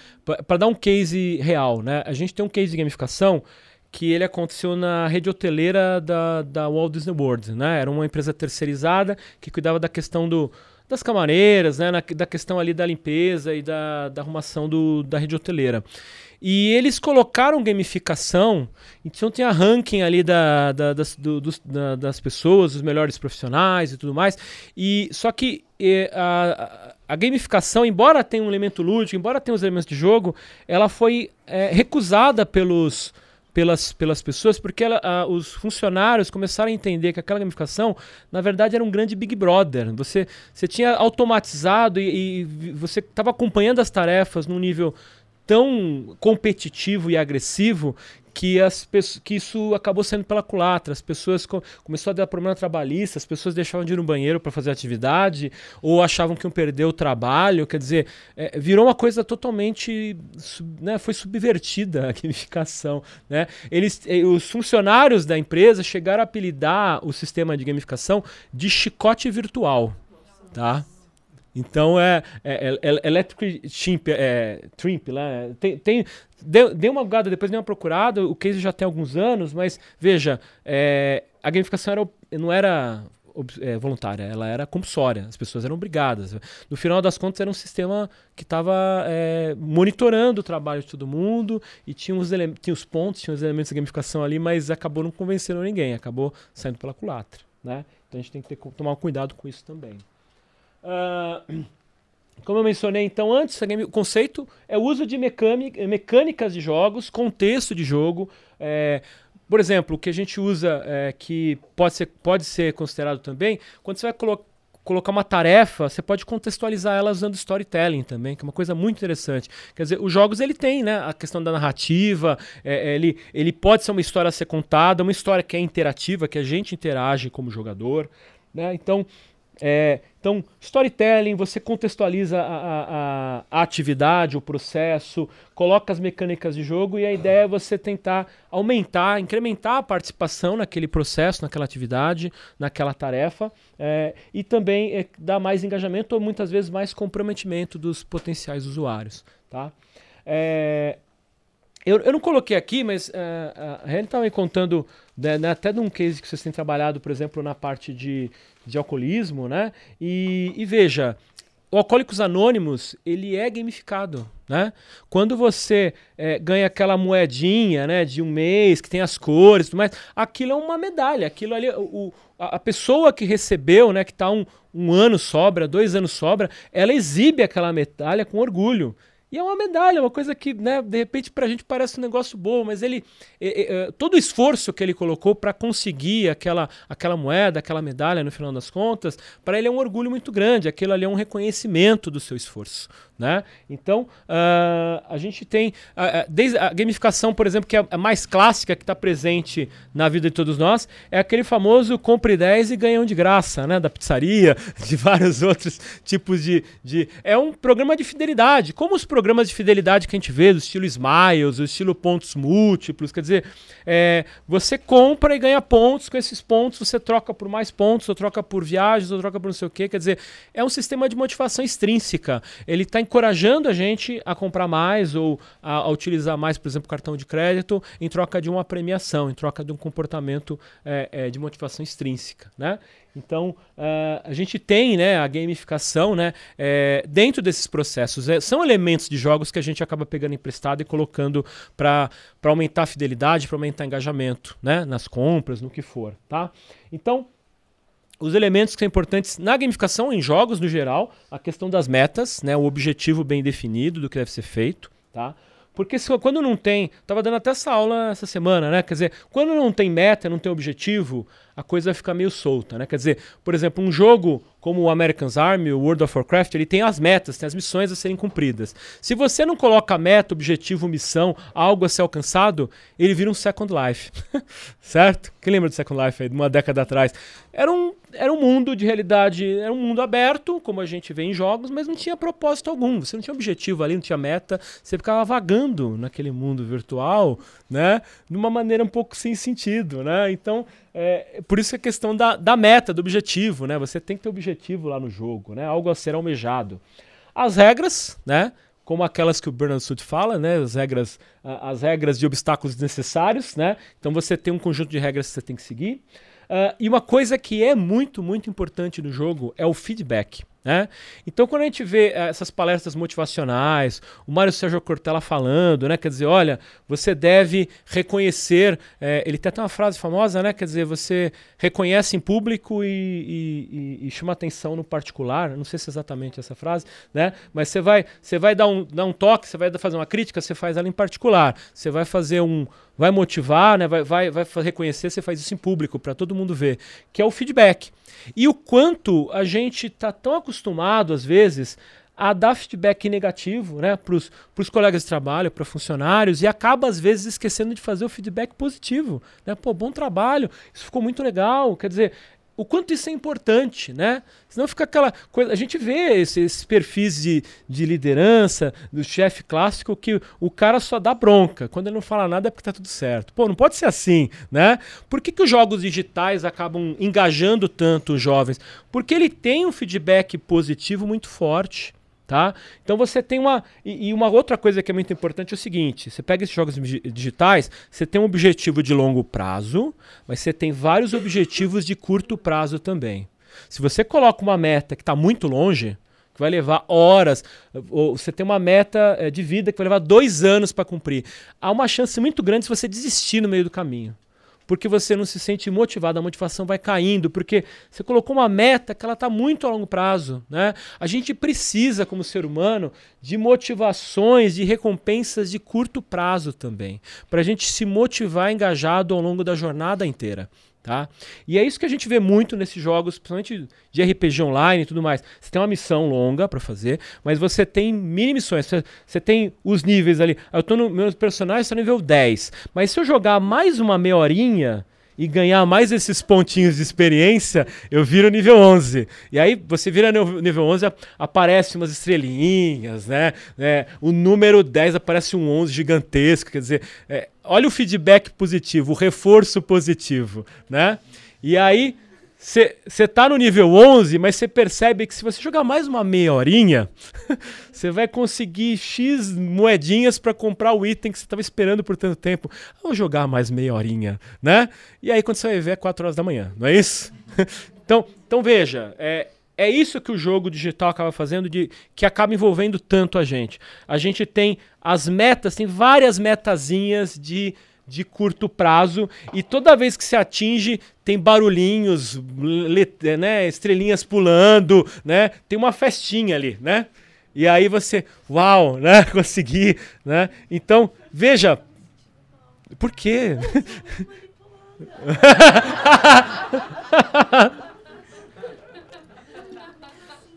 Para dar um case real, né? A gente tem um case de gamificação que ele aconteceu na rede hoteleira da, da Walt Disney World, né? Era uma empresa terceirizada que cuidava da questão do, das camareiras, né? Na, da questão ali da limpeza e da, da arrumação do, da rede hoteleira. E eles colocaram gamificação, então tinha ranking ali da, da das, do, dos, da, das pessoas, os melhores profissionais e tudo mais. E Só que e, a, a gamificação, embora tenha um elemento lúdico, embora tenha os elementos de jogo, ela foi é, recusada pelos pelas, pelas pessoas, porque ela, a, os funcionários começaram a entender que aquela gamificação, na verdade, era um grande Big Brother. Você, você tinha automatizado e, e você estava acompanhando as tarefas num nível tão competitivo e agressivo que, as que isso acabou sendo pela culatra. As pessoas com, começou a dar problema trabalhista, as pessoas deixavam de ir no banheiro para fazer atividade ou achavam que iam perder o trabalho. Quer dizer, é, virou uma coisa totalmente. Né, foi subvertida a gamificação. Né? Eles, os funcionários da empresa chegaram a apelidar o sistema de gamificação de chicote virtual. Tá? Então é, é, é, é Electric Chimp, é, Trimp lá. É, tem, tem, deu uma gada, depois deu uma procurada. O case já tem alguns anos, mas veja, é, a gamificação era, não era é, voluntária, ela era compulsória, as pessoas eram obrigadas. No final das contas, era um sistema que estava é, monitorando o trabalho de todo mundo e tinha os, tinha os pontos, tinha os elementos de gamificação ali, mas acabou não convencendo ninguém, acabou saindo pela culatra. Né? Então a gente tem que ter, tomar cuidado com isso também. Uh, como eu mencionei então antes, o conceito é o uso de mecânicas de jogos, contexto de jogo. É, por exemplo, o que a gente usa, é, que pode ser, pode ser considerado também, quando você vai colo colocar uma tarefa, você pode contextualizar ela usando storytelling também, que é uma coisa muito interessante. Quer dizer, os jogos ele tem, né, a questão da narrativa, é, ele, ele pode ser uma história a ser contada, uma história que é interativa, que a gente interage como jogador, né? Então, é, então, storytelling, você contextualiza a, a, a, atividade, o processo, coloca as mecânicas de jogo e a ideia é você tentar aumentar, incrementar a participação naquele processo, naquela atividade, naquela tarefa é, e também é, dar mais engajamento ou muitas vezes mais comprometimento dos potenciais usuários. Tá? É, eu, eu não coloquei aqui, mas uh, a Reni estava me contando né, né, até de um case que vocês têm trabalhado, por exemplo, na parte de, de alcoolismo, né? E, e veja, o Alcoólicos Anônimos, ele é gamificado, né? Quando você é, ganha aquela moedinha, né, de um mês, que tem as cores tudo mais, aquilo é uma medalha, aquilo ali, o, a, a pessoa que recebeu, né, que está um, um ano sobra, dois anos sobra, ela exibe aquela medalha com orgulho. E é uma medalha, uma coisa que, né, de repente, pra gente parece um negócio bom, mas ele. É, é, todo o esforço que ele colocou para conseguir aquela, aquela moeda, aquela medalha, no final das contas, para ele é um orgulho muito grande. Aquilo ali é um reconhecimento do seu esforço. Né? Então, uh, a gente tem. Uh, desde a gamificação, por exemplo, que é a mais clássica, que está presente na vida de todos nós, é aquele famoso compre 10 e ganha um de graça, né? Da pizzaria, de vários outros tipos de. de... É um programa de fidelidade. Como os programas de fidelidade que a gente vê, do estilo Smiles, do estilo pontos múltiplos, quer dizer, é, você compra e ganha pontos, com esses pontos você troca por mais pontos, ou troca por viagens, ou troca por não sei o quê. Quer dizer, é um sistema de motivação extrínseca. Ele está encorajando a gente a comprar mais ou a, a, utilizar mais, por exemplo, cartão de crédito em troca de uma premiação, em troca de um comportamento é, é, de motivação extrínseca, né? Então, uh, a gente tem né, a gamificação né, é, dentro desses processos. É, são elementos de jogos que a gente acaba pegando emprestado e colocando para aumentar a fidelidade, para aumentar engajamento né, nas compras, no que for. Tá? Então, os elementos que são importantes na gamificação, em jogos no geral, a questão das metas, né, o objetivo bem definido do que deve ser feito, tá? Porque se, quando não tem, tava dando até essa aula essa semana, né? Quer dizer, quando não tem meta, não tem objetivo, a coisa fica meio solta, né? Quer dizer, por exemplo, um jogo como o American's Army, o World of Warcraft, ele tem as metas, tem as missões a serem cumpridas. Se você não coloca meta, objetivo, missão, algo a ser alcançado, ele vira um Second Life. certo? Quem lembra do Second Life aí, de uma década atrás? Era um, era um mundo de realidade, era um mundo aberto, como a gente vê em jogos, mas não tinha propósito algum. Você não tinha objetivo ali, não tinha meta, você ficava vagando naquele mundo virtual, né? De uma maneira um pouco sem sentido, né? Então, é, por isso é a questão da, da meta, do objetivo, né? Você tem que ter objetivo lá no jogo, né? Algo a ser almejado. As regras, né? Como aquelas que o Bernard Sud fala, né? As regras, as regras de obstáculos necessários, né? Então você tem um conjunto de regras que você tem que seguir. Uh, e uma coisa que é muito, muito importante no jogo é o feedback. Né? Então, quando a gente vê eh, essas palestras motivacionais, o Mário Sérgio Cortella falando, né? quer dizer, olha, você deve reconhecer. É, ele tem até uma frase famosa, né? quer dizer, você reconhece em público e, e, e, chama atenção no particular. Não sei se é exatamente essa frase, né? mas você vai, você vai dar, um, dar um toque, você vai fazer uma crítica, você faz ela em particular. Você vai fazer um. Vai motivar, né? vai, vai, vai reconhecer, você faz isso em público para todo mundo ver, que é o feedback. E o quanto a gente está tão acostumado, às vezes, a dar feedback negativo né, para os colegas de trabalho, para funcionários, e acaba, às vezes, esquecendo de fazer o feedback positivo. Né? Pô, bom trabalho, isso ficou muito legal. Quer dizer, o quanto isso é importante, né? Senão fica aquela coisa. A gente vê esses, esses perfis de, de liderança, do chefe clássico, que o cara só dá bronca. Quando ele não fala nada é porque tá tudo certo. Pô, não pode ser assim, né? Por que, que os jogos digitais acabam engajando tanto os jovens? Porque ele tem um feedback positivo muito forte. Tá? Então você tem uma. E, e, uma outra coisa que é muito importante é o seguinte: você pega esses jogos digitais, você tem um objetivo de longo prazo, mas você tem vários objetivos de curto prazo também. Se você coloca uma meta que está muito longe, que vai levar horas, ou você tem uma meta é, de vida que vai levar dois anos para cumprir, há uma chance muito grande se você desistir no meio do caminho porque você não se sente motivado, a motivação vai caindo, porque você colocou uma meta que ela está muito a longo prazo. Né? A gente precisa, como ser humano, de motivações, de recompensas de curto prazo também, para a gente se motivar engajado ao longo da jornada inteira. Tá? E é isso que a gente vê muito nesses jogos, principalmente de RPG online e tudo mais. Você tem uma missão longa para fazer, mas você tem mini missões. Você, você tem os níveis ali. Eu tô no meu personagem está no nível 10, mas se eu jogar mais uma meia horinha, e ganhar mais esses pontinhos de experiência, eu viro nível 11. E aí você vira nível 11, aparece umas estrelinhas, né? É, o número 10 aparece um 11 gigantesco, quer dizer, é, olha o feedback positivo, o reforço positivo, né? E aí você tá no nível 11, mas você percebe que se você jogar mais uma meia horinha, você vai conseguir X moedinhas para comprar o item que você estava esperando por tanto tempo. Vou jogar mais meia horinha, né? E aí quando você vai ver é 4 horas da manhã, não é isso? então, então veja, é, é isso que o jogo digital acaba fazendo, de que acaba envolvendo tanto a gente. A gente tem as metas, tem várias metazinhas de de curto prazo e toda vez que se atinge tem barulhinhos, né, estrelinhas pulando, né? Tem uma festinha ali, né? E aí você, uau, né? Consegui, né? Então, veja, por quê?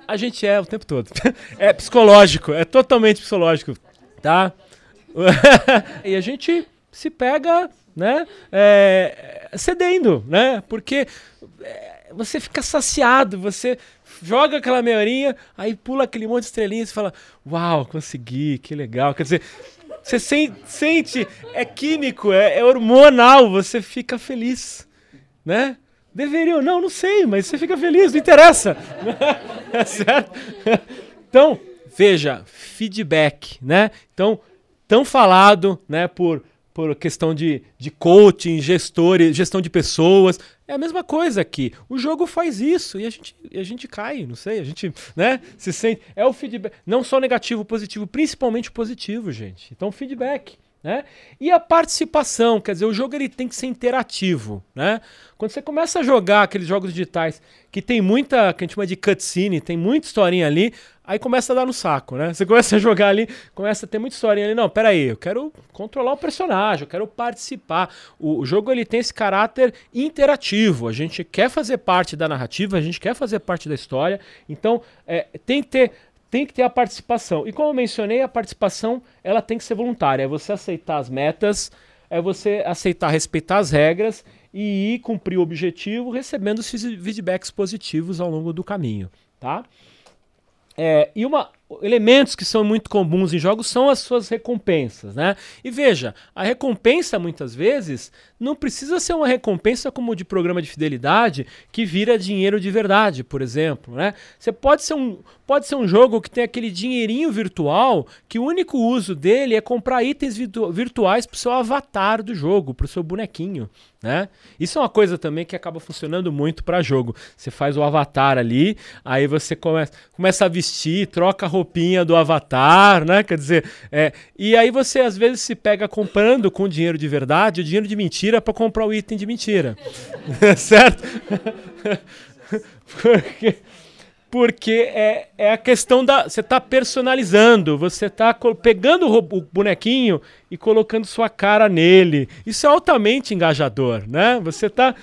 A gente é o tempo todo. É psicológico, é totalmente psicológico, tá? e a gente se pega, né, é, cedendo, né? Porque é, você fica saciado, você joga aquela meia horinha, aí pula aquele monte de estrelinhas e fala: Uau, consegui, que legal. Quer dizer, você sente, é químico, é, é hormonal, você fica feliz, né? Deveriam, não, não sei, mas você fica feliz, não interessa. é certo? Então, veja, feedback, né? Então, tão falado, né, por, por questão de, de coaching, gestores, gestão de pessoas. É a mesma coisa aqui. O jogo faz isso e a gente, a gente cai, não sei, a gente, né, se sente. É o feedback, não só negativo, positivo, principalmente positivo, gente. Então, feedback. Né? E a participação, quer dizer, o jogo ele tem que ser interativo. Né? Quando você começa a jogar aqueles jogos digitais que tem muita, que a gente chama de cutscene, tem muita historinha ali, aí começa a dar no saco, né? Você começa a jogar ali, começa a ter muita historinha ali. Não, peraí, eu quero controlar o personagem, eu quero participar. O, o jogo ele tem esse caráter interativo. A gente quer fazer parte da narrativa, a gente quer fazer parte da história. Então, é, tem que ter tem que ter a participação. E como eu mencionei, a participação ela tem que ser voluntária. É você aceitar as metas, é você aceitar respeitar as regras e ir cumprir o objetivo recebendo os feedbacks positivos ao longo do caminho, tá? É, e uma, elementos que são muito comuns em jogos são as suas recompensas, né? E veja, a recompensa muitas vezes não precisa ser uma recompensa como de programa de fidelidade que vira dinheiro de verdade, por exemplo, né? Você pode ser um pode ser um jogo que tem aquele dinheirinho virtual que o único uso dele é comprar itens virtu virtuais para o seu avatar do jogo, para o seu bonequinho, né? Isso é uma coisa também que acaba funcionando muito para jogo. Você faz o avatar ali, aí você começa, começa a vestir, troca a roupinha do avatar, né? Quer dizer, é, e aí você às vezes se pega comprando com dinheiro de verdade, o dinheiro de mentira para comprar o item de mentira. certo? Porque porque é, é a questão da. Você está personalizando, você está pegando o, o, bonequinho e colocando sua cara nele. Isso é altamente engajador, né? Você está.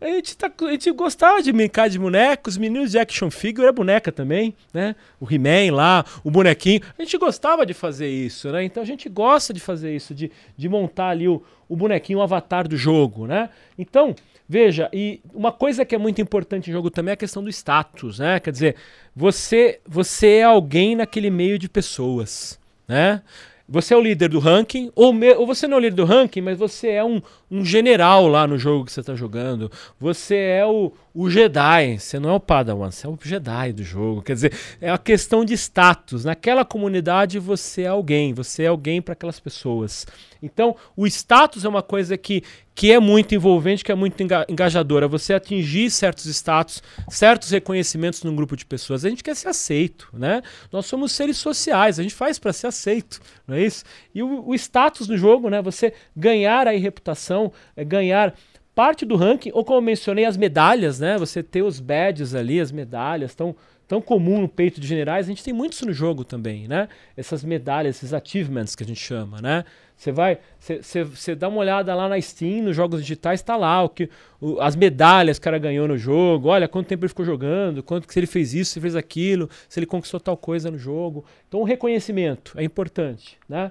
A gente, tá, a gente gostava de brincar de bonecos, meninos de action figure é boneca também, né? O He-Man lá, o bonequinho. A gente gostava de fazer isso, né? Então a gente gosta de fazer isso, de, de montar ali o, o bonequinho, o avatar do jogo, né? Então. Veja, e uma coisa que é muito importante em jogo também é a questão do status, né? Quer dizer, você, você é alguém naquele meio de pessoas, né? Você é o líder do ranking, ou, me, ou você não é o líder do ranking, mas você é um, um general lá no jogo que você está jogando. Você é o, o Jedi, você não é o Padawan, você é o Jedi do jogo. Quer dizer, é uma questão de status. Naquela comunidade você é alguém, você é alguém para aquelas pessoas. Então, o status é uma coisa que, que é muito envolvente, que é muito engajadora. Você atingir certos status, certos reconhecimentos num grupo de pessoas. A gente quer ser aceito, né? Nós somos seres sociais, a gente faz para ser aceito, não é isso? E o, o, status no jogo, né? Você ganhar aí reputação, é ganhar parte do ranking, ou como eu mencionei, as medalhas, né? Você ter os badges ali, as medalhas, tão, tão comum no peito de generais, a gente tem muito isso no jogo também, né? Essas medalhas, esses achievements que a gente chama, né? Você vai, você dá uma olhada lá na Steam, nos jogos digitais, está lá o que, o, as medalhas que o cara ganhou no jogo. Olha quanto tempo ele ficou jogando, quanto se ele fez isso, se fez aquilo, se ele conquistou tal coisa no jogo. Então o reconhecimento é importante, né?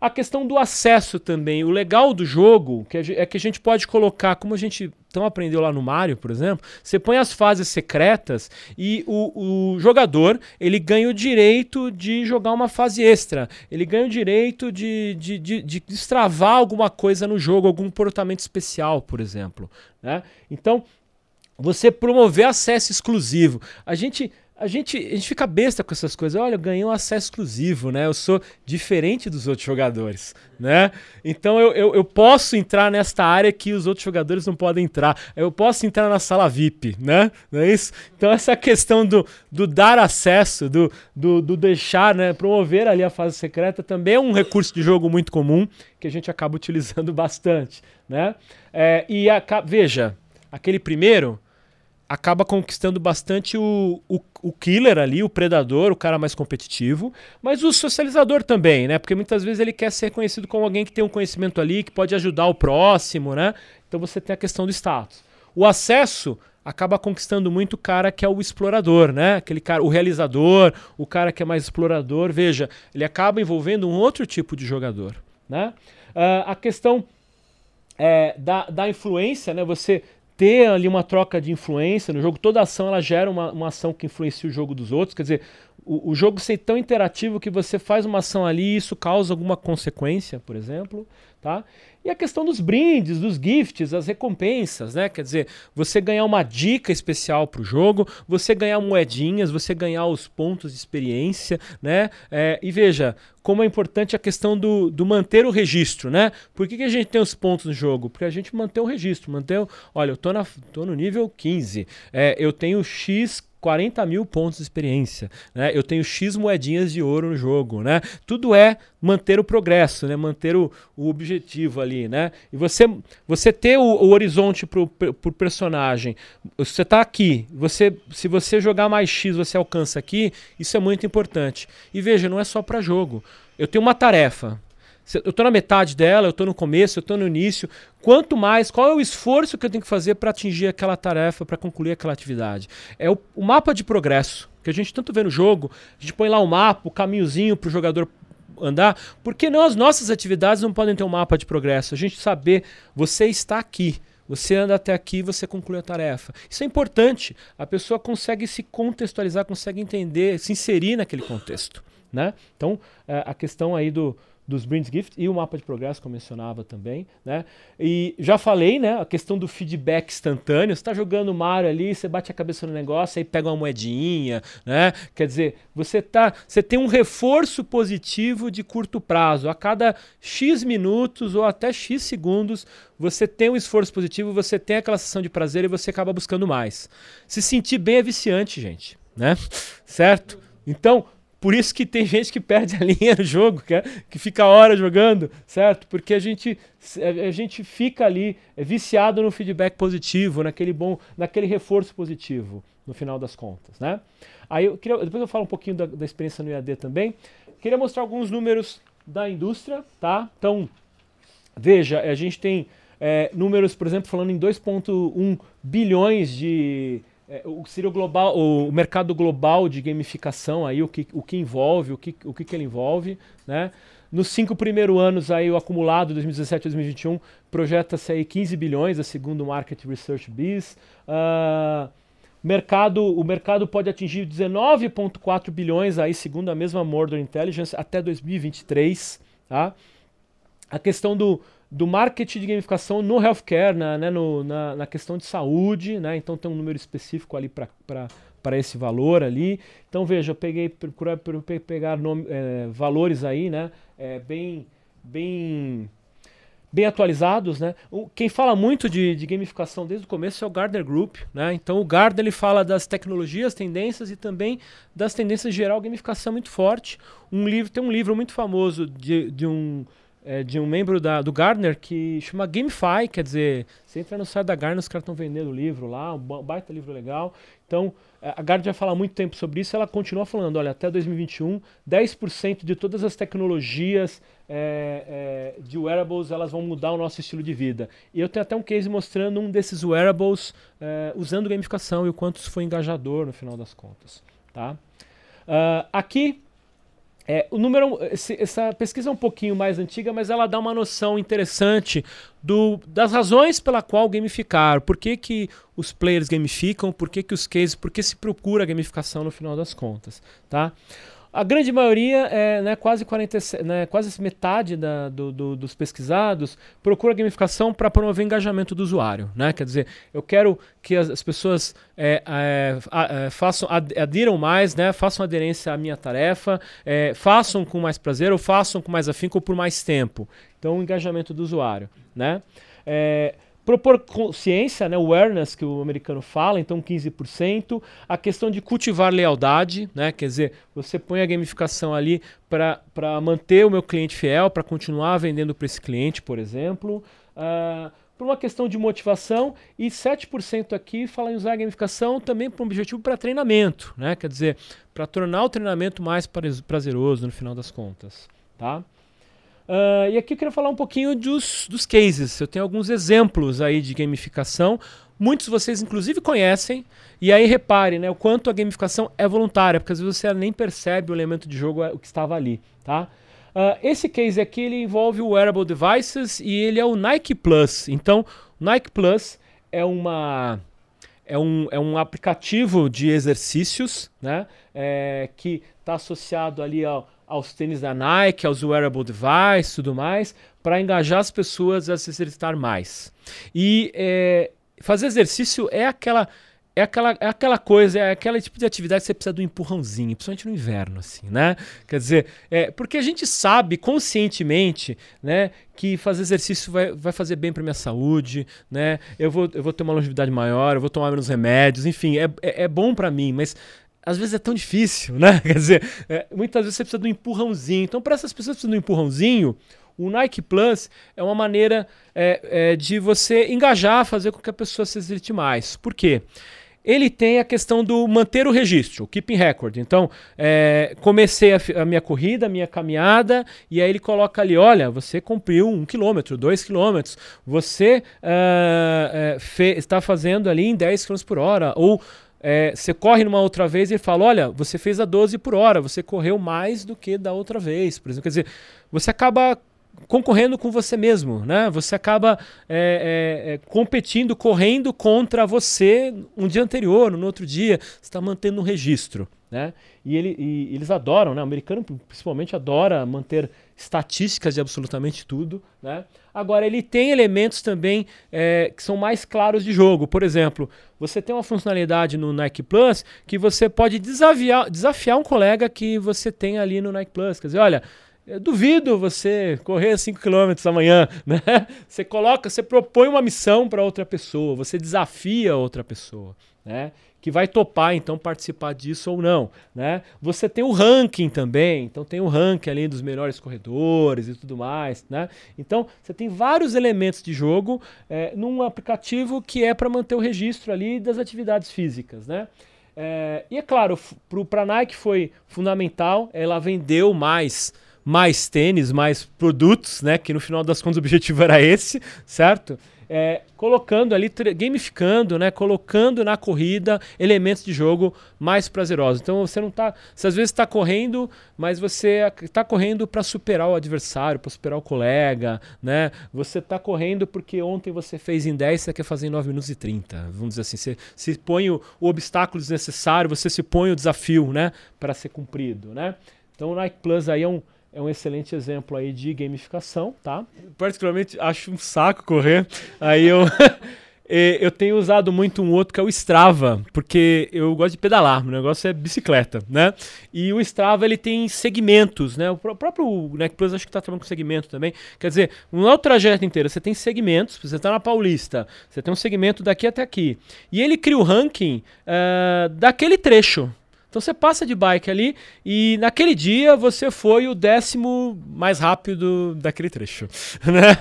A questão do acesso também. O legal do jogo que é que a gente pode colocar, como a gente então aprendeu lá no Mario, por exemplo, você põe as fases secretas e o, o jogador ele ganha o direito de jogar uma fase extra. Ele ganha o direito de, de, de, de destravar alguma coisa no jogo, algum comportamento especial, por exemplo. Né? Então, você promover acesso exclusivo. A gente a gente, a gente fica besta com essas coisas. Olha, eu ganhei um acesso exclusivo, né? Eu sou diferente dos outros jogadores, né? Então eu, eu, eu, posso entrar nesta área que os outros jogadores não podem entrar. Eu posso entrar na sala VIP, né? Não é isso? Então essa questão do, do dar acesso, do, do, do deixar, né? Promover ali a fase secreta também é um recurso de jogo muito comum que a gente acaba utilizando bastante, né? É, e a, veja, aquele primeiro acaba conquistando bastante o, o, o, killer ali, o predador, o cara mais competitivo, mas o socializador também, né? Porque muitas vezes ele quer ser reconhecido como alguém que tem um conhecimento ali, que pode ajudar o próximo, né? Então você tem a questão do status. O acesso acaba conquistando muito o cara que é o explorador, né? Aquele cara, o realizador, o cara que é mais explorador. Veja, ele acaba envolvendo um outro tipo de jogador, né? Uh, a questão é, da, da influência, né? Você ter ali uma troca de influência no jogo, toda ação ela gera uma, uma ação que influencia o jogo dos outros, quer dizer, o, o jogo ser tão interativo que você faz uma ação ali e isso causa alguma consequência, por exemplo, tá? E a questão dos brindes, dos gifts, as recompensas, né? Quer dizer, você ganhar uma dica especial para o jogo, você ganhar moedinhas, você ganhar os pontos de experiência, né? É, e veja, como é importante a questão do, do manter o registro, né? Por que, que a gente tem os pontos no jogo? Porque a gente mantém o registro, mantém, olha, eu tô, na, tô no nível 15, é, eu tenho X 40 mil pontos de experiência, né? Eu tenho X moedinhas de ouro no jogo, né? Tudo é manter o progresso, né? Manter o, o objetivo ali, né? E você, você ter o, o horizonte pro, pro personagem, você tá aqui, você, se você jogar mais X, você alcança aqui, isso é muito importante. E veja, não é só para jogo. Eu tenho uma tarefa, eu estou na metade dela, eu estou no começo, eu estou no início. Quanto mais, qual é o esforço que eu tenho que fazer para atingir aquela tarefa, para concluir aquela atividade? É o, o, mapa de progresso, que a gente tanto vê no jogo. A gente põe lá o mapa, o caminhozinho para o jogador andar. Por que não as nossas atividades não podem ter um mapa de progresso? A gente saber, você está aqui. Você anda até aqui, você conclui a tarefa. Isso é importante. A pessoa consegue se contextualizar, consegue entender, se inserir naquele contexto. Né? Então, é, a questão aí do, dos Brings Gift e o mapa de progresso que eu mencionava também, né? E já falei, né, a questão do feedback instantâneo. Você está jogando Mario ali, você bate a cabeça no negócio, aí pega uma moedinha, né? Quer dizer, você tá, você tem um reforço positivo de curto prazo. A cada X minutos ou até X segundos, você tem um esforço positivo, você tem aquela sensação de prazer e você acaba buscando mais. Se sentir bem é viciante, gente, né? Certo? Então, por isso que tem gente que perde a linha no jogo, que, é, que fica hora jogando, certo? Porque a gente, a gente fica ali é, viciado no feedback positivo, naquele bom, naquele reforço positivo, no final das contas, né? Aí eu queria, depois eu falo um pouquinho da, da experiência no IAD também. Queria mostrar alguns números da indústria, tá? Então, veja, a gente tem é, números, por exemplo, falando em 2,1 bilhões de é, o seria o global, o mercado global de gamificação aí o que, o que envolve, o que, o que, que ele envolve, né? Nos cinco primeiros anos aí o acumulado 2017 a 2021 projeta-se aí 15 bilhões, segundo o Market Research Biz. Uh, mercado, o mercado pode atingir 19,4 bilhões aí segundo a mesma Mordor Intelligence até 2023, tá? A questão do do marketing de gamificação no healthcare, na, né, no, na, na, questão de saúde, né? Então tem um número específico ali para esse valor ali. Então veja, eu peguei procurar pegar nome, é, valores aí, né? É, bem, bem, bem atualizados, né? Quem fala muito de, de, gamificação desde o começo é o Gardner Group, né? Então o Gardner ele fala das tecnologias, tendências e também das tendências geral gamificação muito forte. Um livro tem um livro muito famoso de, de um é, de um membro da, do Gardner que chama GameFi, quer dizer, você entra no site da Gardner, os caras estão vendendo livro lá, um baita livro legal. Então, é, a Gardner já fala muito tempo sobre isso, ela continua falando, olha, até 2021, 10% de todas as tecnologias é, é, de wearables, elas vão mudar o nosso estilo de vida. E eu tenho até um case mostrando um desses wearables é, usando gamificação e o quanto isso foi engajador no final das contas. Tá? Uh, aqui é, o número, essa pesquisa é um pouquinho mais antiga, mas ela dá uma noção interessante do, das razões pela qual gamificar, por que, que os players gamificam, por que, que os cases, por que se procura gamificação no final das contas, tá? A grande maioria, é, né, quase, 40, né, quase metade da, do, do, dos pesquisados, procura gamificação para promover engajamento do usuário. Né? Quer dizer, eu quero que as, as pessoas é, é, é façam, adiram mais, né, façam aderência à minha tarefa, é, façam com mais prazer ou façam com mais afinco ou por mais tempo. Então, o engajamento do usuário. Né? É, propor consciência, né, awareness que o americano fala, então 15%, a questão de cultivar lealdade, né, quer dizer, você põe a gamificação ali para manter o meu cliente fiel, para continuar vendendo para esse cliente, por exemplo, uh, por uma questão de motivação e 7% aqui fala em usar a gamificação também para um objetivo para treinamento, né? Quer dizer, para tornar o treinamento mais prazeroso no final das contas, tá? Uh, e aqui eu queria falar um pouquinho dos, dos cases. Eu tenho alguns exemplos aí de gamificação. Muitos de vocês, inclusive, conhecem. E aí repare né, o quanto a gamificação é voluntária, porque às vezes você nem percebe o elemento de jogo, o que estava ali. Tá? Uh, esse case aqui ele envolve o Wearable Devices e ele é o Nike Plus. Então, o Nike Plus é uma é um, é um aplicativo de exercícios né, é, que está associado ali ao, aos tênis da Nike, aos wearable devices tudo mais, para engajar as pessoas a se exercitar mais. E é, fazer exercício é aquela é aquela, é aquela coisa, é aquele tipo de atividade que você precisa do empurrãozinho, principalmente no inverno, assim, né? Quer dizer, é, porque a gente sabe conscientemente, né, que fazer exercício vai, vai fazer bem para minha saúde, né? Eu vou, eu vou ter uma longevidade maior, eu vou tomar menos remédios, enfim, é, é, é bom para mim, mas às vezes é tão difícil, né? Quer dizer, é, muitas vezes você precisa do empurrãozinho. Então, para essas pessoas que precisam do empurrãozinho, o Nike Plus é uma maneira é, é, de você engajar, fazer com que a pessoa se exercite mais. Por quê? Ele tem a questão do manter o registro, o keeping record. Então, é, comecei a, a, minha corrida, a minha caminhada, e aí ele coloca ali: olha, você cumpriu um quilômetro, dois quilômetros, você uh, está fazendo ali em 10 km por hora, ou é, você corre numa outra vez e ele fala: olha, você fez a 12 por hora, você correu mais do que da outra vez, por exemplo. Quer dizer, você acaba concorrendo com você mesmo, né? Você acaba é, é, é competindo, correndo contra você um dia anterior, no outro dia, está mantendo um registro, né? E, ele, e eles adoram, né? O americano principalmente adora manter estatísticas de absolutamente tudo, né? Agora ele tem elementos também é, que são mais claros de jogo. Por exemplo, você tem uma funcionalidade no Nike Plus que você pode desafiar, desafiar um colega que você tem ali no Nike Plus. Quer dizer, olha, eu duvido você correr 5 km amanhã, né? Você coloca, você propõe uma missão para outra pessoa, você desafia outra pessoa, né? Que vai topar então participar disso ou não, né? Você tem o ranking também, então tem o ranking ali dos melhores corredores e tudo mais, né? Então você tem vários elementos de jogo é, num aplicativo que é para manter o registro ali das atividades físicas, né? É, e é claro, para a Nike foi fundamental, ela vendeu mais mais tênis, mais produtos, né? Que no final das contas o objetivo era esse, certo? É, colocando ali, gamificando, né? Colocando na corrida elementos de jogo mais prazerosos. Então você não está, você às vezes está correndo, mas você está correndo para superar o adversário, para superar o colega, né? Você está correndo porque ontem você fez em 10, você quer fazer em 9 minutos e 30. Vamos dizer assim, você se põe o, o obstáculo desnecessário, você se põe o desafio, né? Para ser cumprido, né? Então o Nike Plus aí é um é um excelente exemplo aí de gamificação, tá? Particularmente acho um saco correr. Aí eu eu tenho usado muito um outro que é o Strava, porque eu gosto de pedalar, o negócio é bicicleta, né? E o Strava ele tem segmentos, né? O próprio NEC Plus acho que está trabalhando com segmento também. Quer dizer, não é o trajeto inteiro, você tem segmentos, você está na Paulista, você tem um segmento daqui até aqui. E ele cria o ranking uh, daquele trecho. Então você passa de bike ali e naquele dia você foi o décimo mais rápido daquele trecho. Né?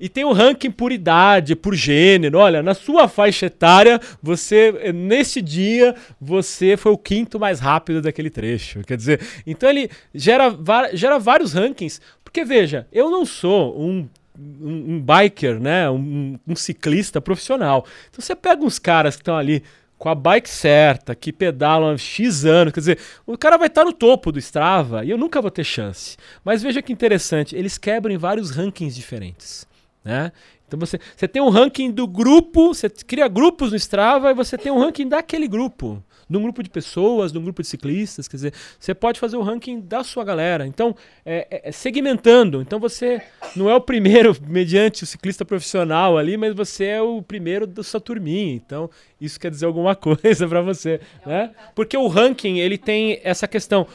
E tem um ranking por idade, por gênero. Olha, na sua faixa etária, você nesse dia você foi o quinto mais rápido daquele trecho. Quer dizer, então ele gera, gera vários rankings. Porque veja, eu não sou um um, um biker, né? Um, um, ciclista profissional. Então você pega uns caras que estão ali com a bike certa, que pedalam X anos, quer dizer, o cara vai estar no topo do Strava e eu nunca vou ter chance. Mas veja que interessante, eles quebram em vários rankings diferentes, né? Então você, você tem um ranking do grupo, você cria grupos no Strava e você tem um ranking daquele grupo de um grupo de pessoas, de um grupo de ciclistas, quer dizer, você pode fazer o ranking da sua galera. Então, é, é, é segmentando. Então você não é o primeiro mediante o ciclista profissional ali, mas você é o primeiro da sua turminha. Então, isso quer dizer alguma coisa para você, né? Porque o ranking, ele tem essa questão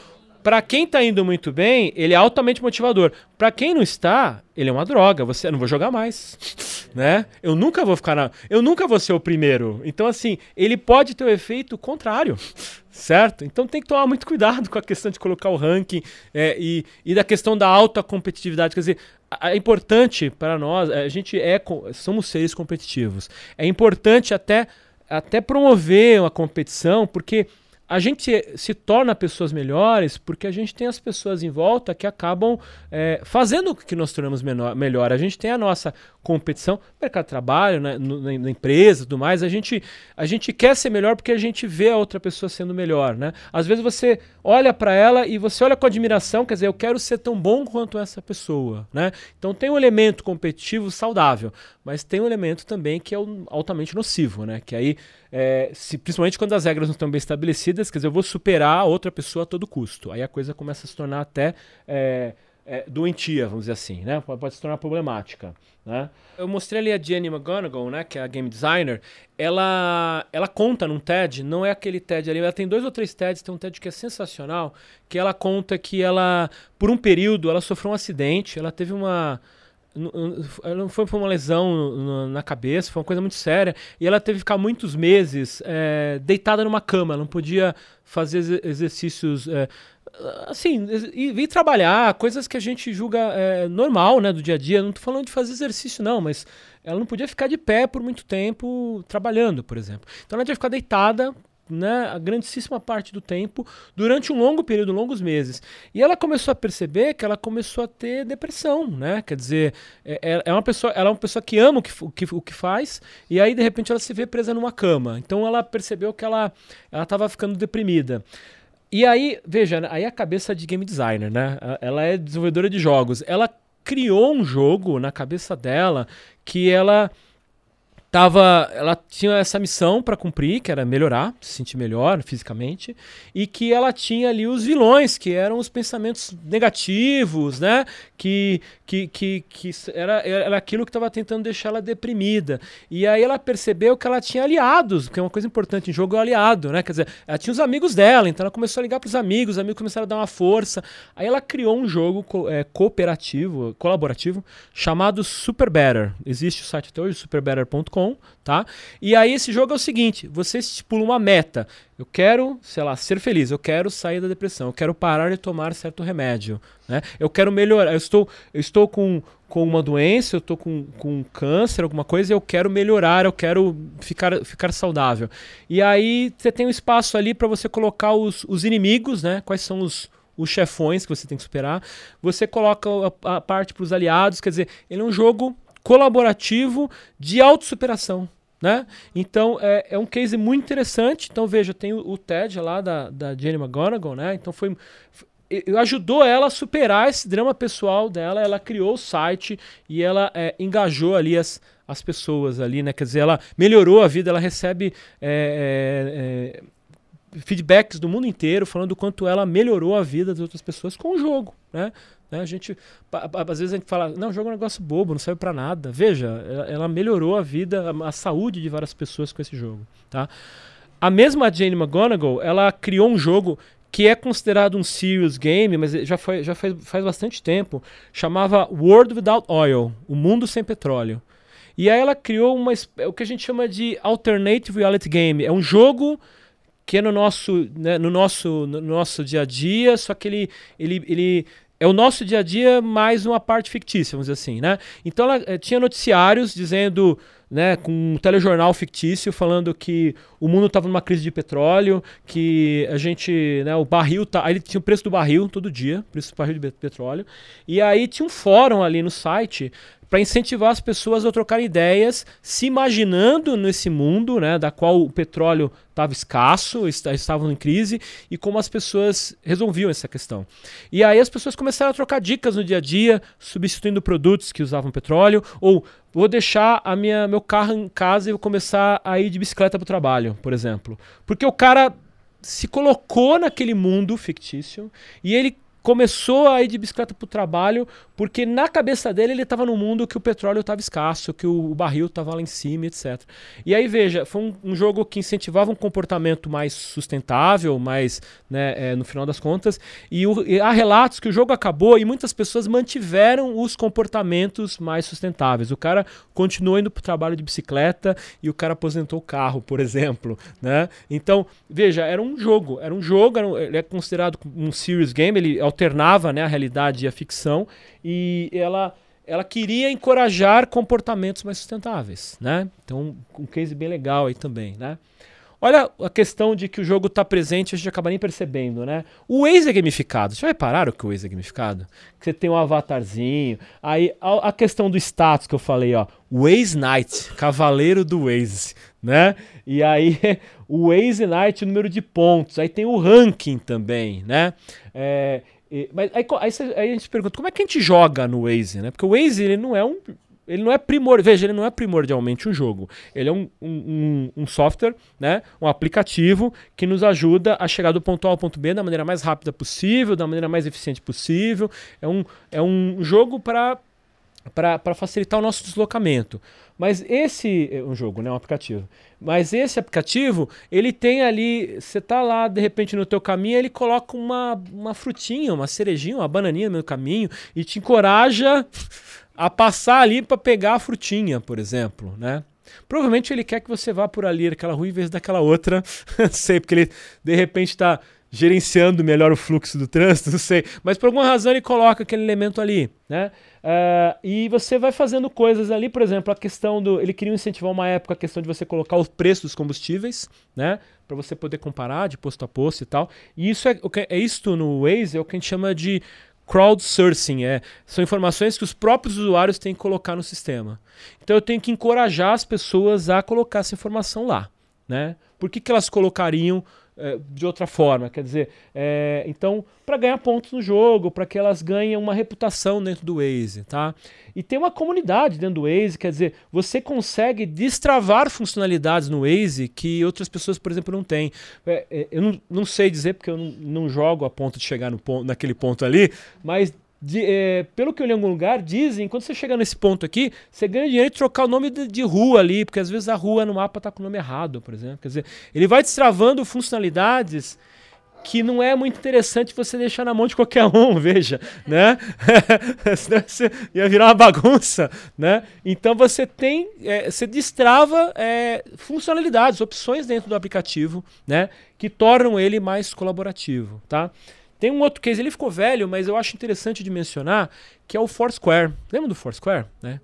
para quem tá indo muito bem, ele é altamente motivador. Para quem não está, ele é uma droga. Você não vou jogar mais, né? Eu nunca vou ficar na, eu nunca vou ser o primeiro. Então assim, ele pode ter o um efeito contrário, certo? Então tem que tomar muito cuidado com a questão de colocar o ranking é, e, e da questão da alta competitividade. Quer dizer, é importante para nós, a gente é somos seres competitivos. É importante até até promover uma competição, porque a gente se torna pessoas melhores porque a gente tem as pessoas em volta que acabam é, fazendo que nós tornamos menor, melhor. A gente tem a nossa competição, mercado de trabalho, né, no, na, na, empresa, tudo mais. A gente, a gente quer ser melhor porque a gente vê a outra pessoa sendo melhor, né? Às vezes você olha para ela e você olha com admiração, quer dizer, eu quero ser tão bom quanto essa pessoa, né? Então tem um elemento competitivo saudável, mas tem um elemento também que é altamente nocivo, né? Que aí, é, se, principalmente quando as regras não estão bem estabelecidas, quer dizer, eu vou superar a outra pessoa a todo custo. Aí a coisa começa a se tornar até é, é, doentia, vamos dizer assim, né? Pode, se tornar problemática, né? Eu mostrei ali a Jenny McGonigal, né, que é a game designer, ela, ela conta num TED, não é aquele TED ali, ela tem dois ou três TEDs, tem um TED que é sensacional, que ela conta que ela, por um período, ela sofreu um acidente, ela teve uma foi por uma lesão na cabeça, foi uma coisa muito séria. E ela teve que ficar muitos meses é, deitada numa cama, ela não podia fazer exercícios. É, assim, e vir trabalhar, coisas que a gente julga é, normal, né, do dia a dia. Não tô falando de fazer exercício, não, mas ela não podia ficar de pé por muito tempo trabalhando, por exemplo. Então ela tinha que ficar deitada né, a grandíssima parte do tempo durante um longo período, longos meses. E ela começou a perceber que ela começou a ter depressão, né? Quer dizer, é, é, é uma pessoa, ela é uma pessoa que ama o que, o que, o que faz e aí de repente ela se vê presa numa cama. Então ela percebeu que ela ela estava ficando deprimida. E aí, veja, aí a cabeça de game designer, né? Ela é desenvolvedora de jogos. Ela criou um jogo na cabeça dela que ela tava, ela tinha essa missão para cumprir, que era melhorar, se sentir melhor fisicamente, e que ela tinha ali os vilões, que eram os pensamentos negativos, né? Que, que, que, que era, era aquilo que estava tentando deixar ela deprimida. E aí ela percebeu que ela tinha aliados, que é uma coisa importante em jogo é aliado, né? Quer dizer, ela tinha os amigos dela, então ela começou a ligar para os amigos, os amigos começaram a dar uma força. Aí ela criou um jogo co é, cooperativo, colaborativo, chamado Super Better. Existe o site até hoje, superbetter.com tá? E aí esse jogo é o seguinte, você estipula uma meta. Eu quero, sei lá, ser feliz, eu quero sair da depressão, eu quero parar de tomar certo remédio, né? Eu quero melhorar, eu estou, eu estou com, com uma doença, eu estou com, com câncer, alguma coisa, eu quero melhorar, eu quero ficar, ficar saudável. E aí você tem um espaço ali para você colocar os, os inimigos, né? Quais são os os chefões que você tem que superar. Você coloca a, a parte para os aliados, quer dizer, ele é um jogo colaborativo de autossuperação. Né? Então é, é um case muito interessante. Então veja, tem o, o TED lá da, da Jenny McGonigal, né? Então foi, foi ajudou ela a superar esse drama pessoal dela. Ela criou o site e ela é, engajou ali as, as pessoas ali, né? Quer dizer, ela melhorou a vida. Ela recebe é, é, é feedbacks do mundo inteiro falando do quanto ela melhorou a vida das outras pessoas com o jogo, né? Né? A gente, às vezes a gente fala, não, o jogo é um negócio bobo, não serve para nada. Veja, ela, ela, melhorou a vida, a, a, saúde de várias pessoas com esse jogo, tá? A mesma Jane McGonigal, ela criou um jogo que é considerado um serious game, mas já, foi, já faz, faz bastante tempo, chamava World Without Oil, o mundo sem petróleo. E aí ela criou uma, é o que a gente chama de alternative reality game. É um jogo que é no nosso, né, no nosso, no nosso dia a dia, só que ele, ele, ele é o nosso dia a dia mais uma parte fictícia, vamos dizer assim, né? Então ela é, tinha noticiários dizendo, né, com um telejornal fictício falando que o mundo estava numa crise de petróleo, que a gente, né, o barril tá, aí tinha o preço do barril todo dia, preço do barril de petróleo, e aí tinha um fórum ali no site para incentivar as pessoas a trocar ideias, se imaginando nesse mundo, né, da qual o petróleo estava escasso, estavam em crise, e como as pessoas resolviam essa questão. E aí as pessoas começaram a trocar dicas no dia a dia, substituindo produtos que usavam petróleo, ou vou deixar a minha, meu carro em casa e vou começar a ir de bicicleta para o trabalho, por exemplo. Porque o cara se colocou naquele mundo fictício e ele começou a ir de bicicleta para o trabalho porque na cabeça dele ele estava no mundo que o petróleo estava escasso, que o barril estava lá em cima, etc. E aí veja, foi um, um, jogo que incentivava um comportamento mais sustentável, mais, né, é, no final das contas. E, o, e, há relatos que o jogo acabou e muitas pessoas mantiveram os comportamentos mais sustentáveis. O cara continuou indo para o trabalho de bicicleta e o cara aposentou o carro, por exemplo, né? Então veja, era um jogo, era um jogo, era um, ele é considerado um serious game, ele alternava, né, a realidade e a ficção. E ela ela queria encorajar comportamentos mais sustentáveis, né? Então, um case bem legal aí também, né? Olha a questão de que o jogo está presente, a gente acaba nem percebendo, né? O Waze é gamificado. Já repararam que o Waze é gamificado? Que você tem um avatarzinho. Aí a, a, questão do status que eu falei, ó. Waze Knight, cavaleiro do Waze, né? E aí o Waze Knight, número de pontos. Aí tem o ranking também, né? É, e, mas aí, aí, aí, a gente pergunta, como é que a gente joga no Waze, né? Porque o Waze, ele não é um ele não é primor, veja, ele não é primordialmente um jogo. Ele é um, um, um, software, né, um aplicativo que nos ajuda a chegar do ponto A ao ponto B da maneira mais rápida possível, da maneira mais eficiente possível. É um, é um jogo para para facilitar o nosso deslocamento. Mas esse é um jogo, né, um aplicativo. Mas esse aplicativo, ele tem ali, você tá lá de repente no teu caminho, ele coloca uma, uma frutinha, uma cerejinha, uma bananinha no caminho e te encoraja a passar ali para pegar a frutinha, por exemplo, né? Provavelmente ele quer que você vá por ali, aquela rua, em vez daquela outra. sei, porque ele de repente está gerenciando melhor o fluxo do trânsito, não sei. Mas por alguma razão ele coloca aquele elemento ali, né? Uh, e você vai fazendo coisas ali, por exemplo, a questão do. Ele queria incentivar uma época a questão de você colocar o preço dos combustíveis, né? Para você poder comparar de posto a posto e tal. E isso é, é isto no Waze, é o que a gente chama de crowdsourcing, é, são informações que os próprios usuários têm que colocar no sistema. Então eu tenho que encorajar as pessoas a colocar essa informação lá. Né? Por que, que elas colocariam é, de outra forma. Quer dizer, é, então, para ganhar pontos no jogo, para que elas ganhem uma reputação dentro do Waze, tá? E tem uma comunidade dentro do Waze, quer dizer, você consegue destravar funcionalidades no Waze que outras pessoas, por exemplo, não têm. É, é, eu não, não, sei dizer porque eu não, não, jogo a ponto de chegar no ponto, naquele ponto ali, mas de, é, pelo que eu li em algum lugar, dizem, quando você chegar nesse ponto aqui, você ganha dinheiro de trocar o nome de, de, rua ali, porque às vezes a rua no mapa está com o nome errado, por exemplo. Quer dizer, ele vai destravando funcionalidades que não é muito interessante você deixar na mão de qualquer um, veja, né? Senão você ia virar uma bagunça, né? Então você tem, é, você destrava é, funcionalidades, opções dentro do aplicativo, né? Que tornam ele mais colaborativo, tá? Tem um outro case, ele ficou velho, mas eu acho interessante de mencionar, que é o Foursquare. Lembra do Foursquare? Né?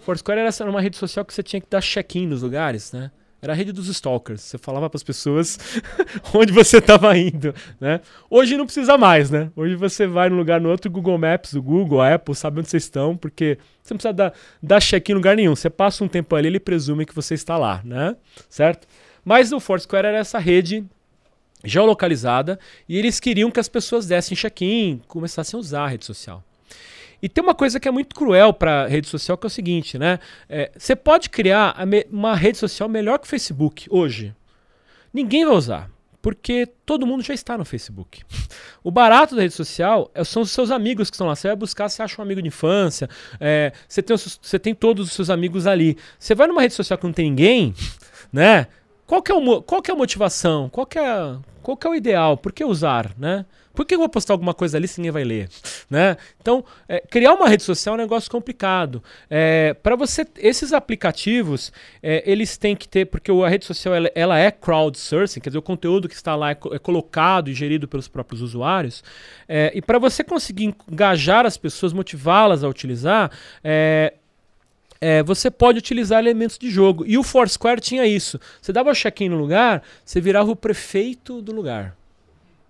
O Foursquare era uma rede social que você tinha que dar check-in nos lugares, né? Era a rede dos stalkers. Você falava para as pessoas onde você estava indo, né? Hoje não precisa mais, né? Hoje você vai num lugar no outro, Google Maps, o Google, a Apple, sabe onde vocês estão, porque você não precisa dar, dar check-in em lugar nenhum. Você passa um tempo ali, ele presume que você está lá, né? Certo? Mas o Foursquare era essa rede geolocalizada e eles queriam que as pessoas dessem check-in, começassem a usar a rede social. E tem uma coisa que é muito cruel para rede social que é o seguinte, né? É, você pode criar uma rede social melhor que o Facebook hoje. Ninguém vai usar, porque todo mundo já está no Facebook. O barato da rede social é, são os seus amigos que estão lá. Você vai buscar, você acha um amigo de infância, é, você, tem, você tem todos os seus amigos ali. Você vai numa rede social que não tem ninguém, né? Qual que é, o, qual que é a motivação? Qual que é, qual que é o ideal? Por que usar, né? Por que eu vou postar alguma coisa ali se ninguém vai ler? Né? Então, é, criar uma rede social é um negócio complicado. É, para você, esses aplicativos, é, eles têm que ter, porque a rede social ela, ela, é crowdsourcing, quer dizer, o conteúdo que está lá é, é colocado e gerido pelos próprios usuários. É, e para você conseguir engajar as pessoas, motivá-las a utilizar, é, você pode utilizar elementos de jogo. E o Foursquare tinha isso. Você dava o check-in no lugar, você virava o prefeito do lugar.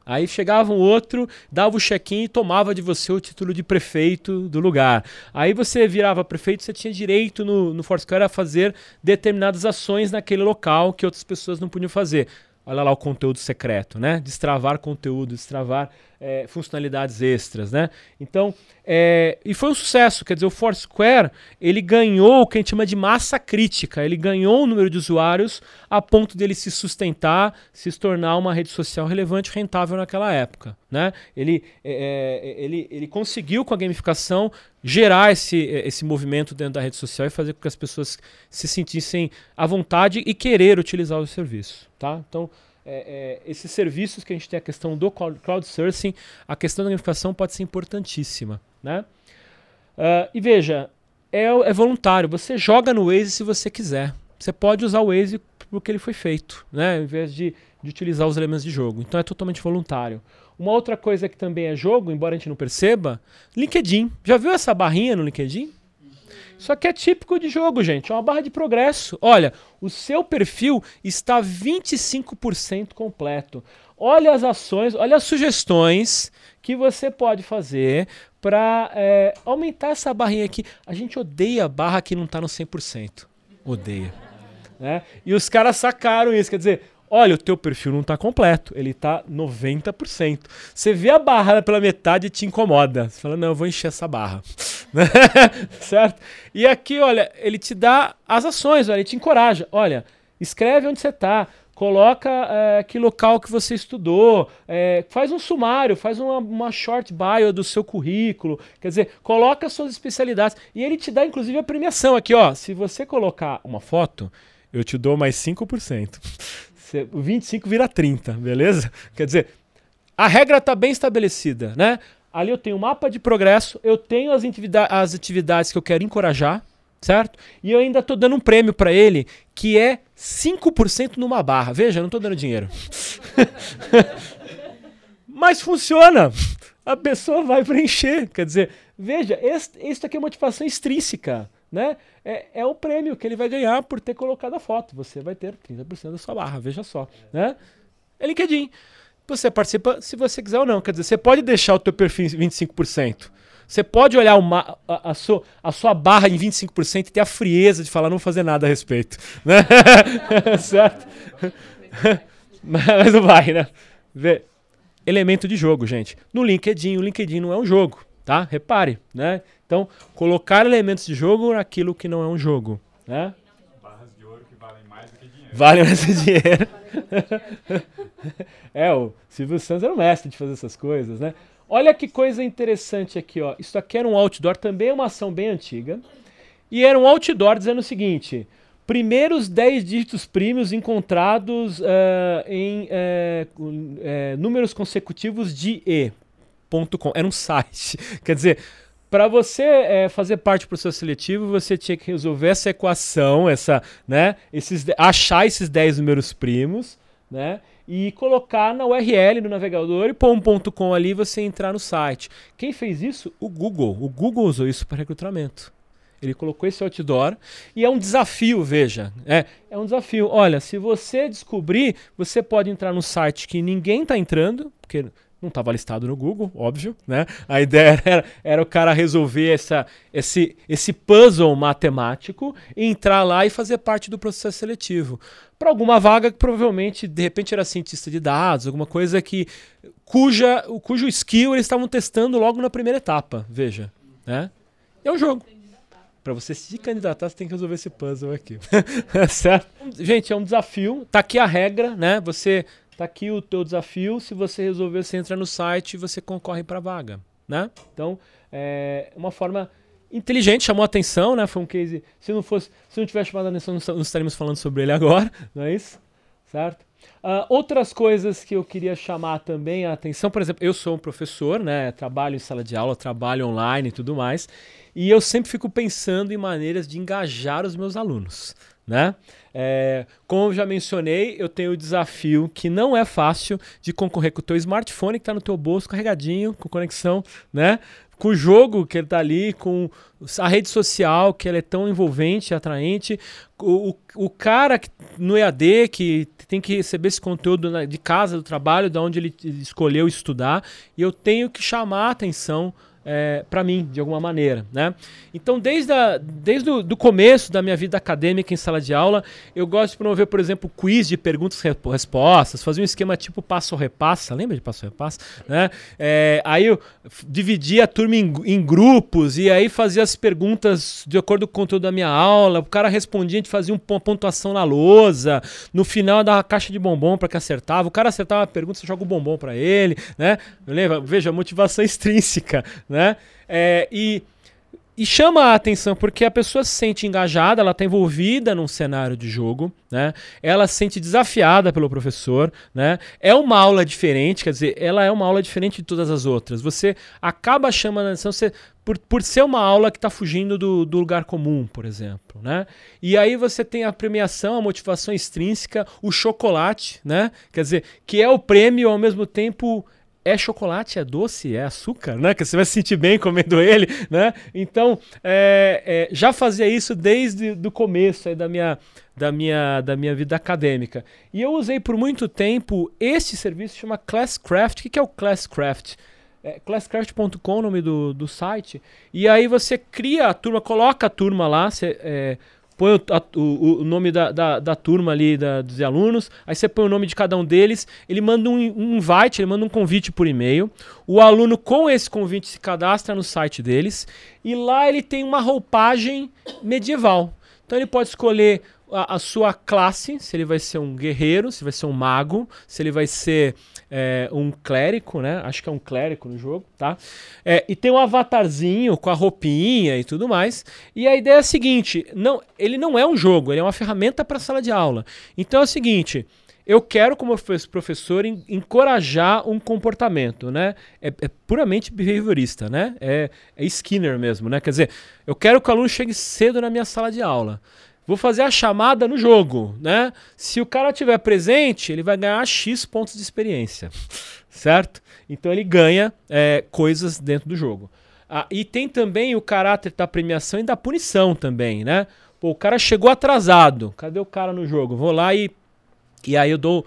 Aí chegava um outro, dava o check-in e tomava de você o título de prefeito do lugar. Aí você virava prefeito, você tinha direito no, no Foursquare a fazer determinadas ações naquele local que outras pessoas não podiam fazer. Olha lá o conteúdo secreto, né? Destravar conteúdo, destravar é, funcionalidades extras, né? Então, é, e foi um sucesso, quer dizer, o Foursquare, ele ganhou o que a gente chama de massa crítica, ele ganhou o número de usuários a ponto dele se sustentar, se tornar uma rede social relevante, rentável naquela época, né? Ele, é, é ele, ele conseguiu com a gamificação gerar esse, esse movimento dentro da rede social e fazer com que as pessoas se sentissem à vontade e querer utilizar o serviço, tá? Então, é, é, esses serviços que a gente tem a questão do crowdsourcing, a questão da gamificação pode ser importantíssima. Né? Uh, e veja, é, é, voluntário. Você joga no Waze se você quiser. Você pode usar o Waze porque ele foi feito, né? Ao invés de, de utilizar os elementos de jogo. Então é totalmente voluntário. Uma outra coisa que também é jogo, embora a gente não perceba, LinkedIn. Já viu essa barrinha no LinkedIn? Isso aqui é típico de jogo, gente. É uma barra de progresso. Olha, o seu perfil está 25% completo. Olha as ações, olha as sugestões que você pode fazer para é, aumentar essa barrinha aqui. A gente odeia a barra que não está no 100%. Odeia. Né? E os caras sacaram isso. Quer dizer, olha, o teu perfil não está completo, ele está 90%. Você vê a barra pela metade e te incomoda. Você fala, não, eu vou encher essa barra. certo? E aqui, olha, ele te dá as ações, olha, ele te encoraja. Olha, escreve onde você está, coloca é, que local que você estudou, é, faz um sumário, faz uma, uma, short bio do seu currículo, quer dizer, coloca suas especialidades. E ele te dá, inclusive, a premiação aqui, ó. Se você colocar uma foto, eu te dou mais 5%. O 25 vira 30, beleza? Quer dizer, a regra está bem estabelecida, né? Ali eu tenho um mapa de progresso, eu tenho as, as atividades que eu quero encorajar, certo? E eu ainda estou dando um prêmio para ele que é 5% numa barra. Veja, não estou dando dinheiro. Mas funciona. A pessoa vai preencher. Quer dizer, veja, isso aqui é motivação extrínseca. Né? É, é o prêmio que ele vai ganhar por ter colocado a foto. Você vai ter 30% da sua barra, veja só. Né? É LinkedIn. Você participa se você quiser ou não. Quer dizer, você pode deixar o teu perfil em 25%. Você pode olhar uma, a, a, sua, a sua barra em 25% e ter a frieza de falar não fazer nada a respeito. Né? certo? Mas não vai, né? Vê. Elemento de jogo, gente. No LinkedIn, o LinkedIn não é um jogo, tá? Repare, né? Então, colocar elementos de jogo naquilo que não é um jogo, né? Barras de ouro que valem Valem mais dinheiro. é, o Silvio Santos era o mestre de fazer essas coisas, né? Olha que coisa interessante aqui, ó. Isso aqui era um outdoor, também é uma ação bem antiga. E era um outdoor dizendo o seguinte: primeiros 10 dígitos primos encontrados uh, em uh, uh, números consecutivos de E.com. Era um site. Quer dizer, para você é, fazer parte do processo seletivo, você tinha que resolver essa equação, essa, né, esses, achar esses 10 números primos, né, e colocar na URL do navegador e pôr um ponto .com ali você entrar no site. Quem fez isso? O Google. O Google usou isso para recrutamento. Ele colocou esse outdoor e é um desafio, veja. É, é um desafio. Olha, se você descobrir, você pode entrar no site que ninguém está entrando, porque não estava listado no Google, óbvio, né? A ideia era, era o cara resolver essa, esse, esse puzzle matemático, entrar lá e fazer parte do processo seletivo. Para alguma vaga que provavelmente, de repente, era cientista de dados, alguma coisa que cuja, cujo skill eles estavam testando logo na primeira etapa, veja. Né? É um jogo. Para você se candidatar, você tem que resolver esse puzzle aqui. certo? Gente, é um desafio. Tá aqui a regra, né? Você Tá aqui o teu desafio. Se você resolver, você entra no site e você concorre para a vaga, né? Então, é uma forma inteligente, chamou atenção, né? Foi um case. Se não fosse, se não tivesse chamado a atenção, não estaríamos falando sobre ele agora, não é isso? Certo? Uh, outras coisas que eu queria chamar também a atenção, por exemplo, eu sou um professor, né? Trabalho em sala de aula, trabalho online e tudo mais, e eu sempre fico pensando em maneiras de engajar os meus alunos né? É, como eu já mencionei, eu tenho o desafio que não é fácil de concorrer com o teu smartphone que está no teu bolso carregadinho, com conexão, né? Com o jogo que ele está ali, com a rede social que ela é tão envolvente, atraente, o, o, o cara que, no EAD que tem que receber esse conteúdo de casa, do trabalho, da onde ele escolheu estudar, e eu tenho que chamar a atenção é, para mim, de alguma maneira. Né? Então, desde, a, desde o do começo da minha vida acadêmica em sala de aula, eu gosto de promover, por exemplo, quiz de perguntas e respostas, fazer um esquema tipo passo-repassa, lembra de passo-repassa? Né? É, aí eu dividia a turma em, em, grupos e aí fazia as perguntas de acordo com o conteúdo da minha aula, o cara respondia, a gente fazia uma pontuação na lousa, no final dava caixa de bombom para que acertava, o cara acertava a pergunta, você joga o bombom para ele, né? Lembra? Veja, motivação extrínseca, né? É, e, e chama a atenção porque a pessoa se sente engajada, ela está envolvida num cenário de jogo, né? Ela se sente desafiada pelo professor, né? É uma aula diferente, quer dizer, ela é uma aula diferente de todas as outras. Você acaba chamando a atenção você, por, por ser uma aula que está fugindo do, do lugar comum, por exemplo, né? E aí você tem a premiação, a motivação extrínseca, o chocolate, né? Quer dizer, que é o prêmio ao mesmo tempo é chocolate, é doce, é açúcar, né? Que você vai se sentir bem comendo ele, né? Então, é, é, já fazia isso desde o começo da, minha, da, minha, da minha vida acadêmica. E eu usei por muito tempo este serviço chama Classcraft. O que, é o Classcraft? É, classcraft.com nome do, do site. E aí você cria a turma, coloca a turma lá, você, é, põe o, a, o, o nome da, da, da, turma ali, da, dos alunos, aí você põe o nome de cada um deles, ele manda um, um invite, ele manda um convite por e-mail. O aluno com esse convite se cadastra no site deles e lá ele tem uma roupagem medieval. Então ele pode escolher a, a, sua classe, se ele vai ser um guerreiro, se vai ser um mago, se ele vai ser é, um clérigo, né? Acho que é um clérigo no jogo, tá? É, e tem um avatarzinho com a roupinha e tudo mais. E a ideia é a seguinte: não, ele não é um jogo, ele é uma ferramenta para sala de aula. Então é o seguinte. Eu quero, como professor, encorajar um comportamento, né? É, é puramente behaviorista, né? É, é Skinner mesmo, né? Quer dizer, eu quero que o aluno chegue cedo na minha sala de aula. Vou fazer a chamada no jogo, né? Se o cara tiver presente, ele vai ganhar X pontos de experiência, certo? Então ele ganha é, coisas dentro do jogo. Ah, e tem também o caráter da premiação e da punição também, né? Pô, o cara chegou atrasado. Cadê o cara no jogo? Vou lá e. E aí eu dou.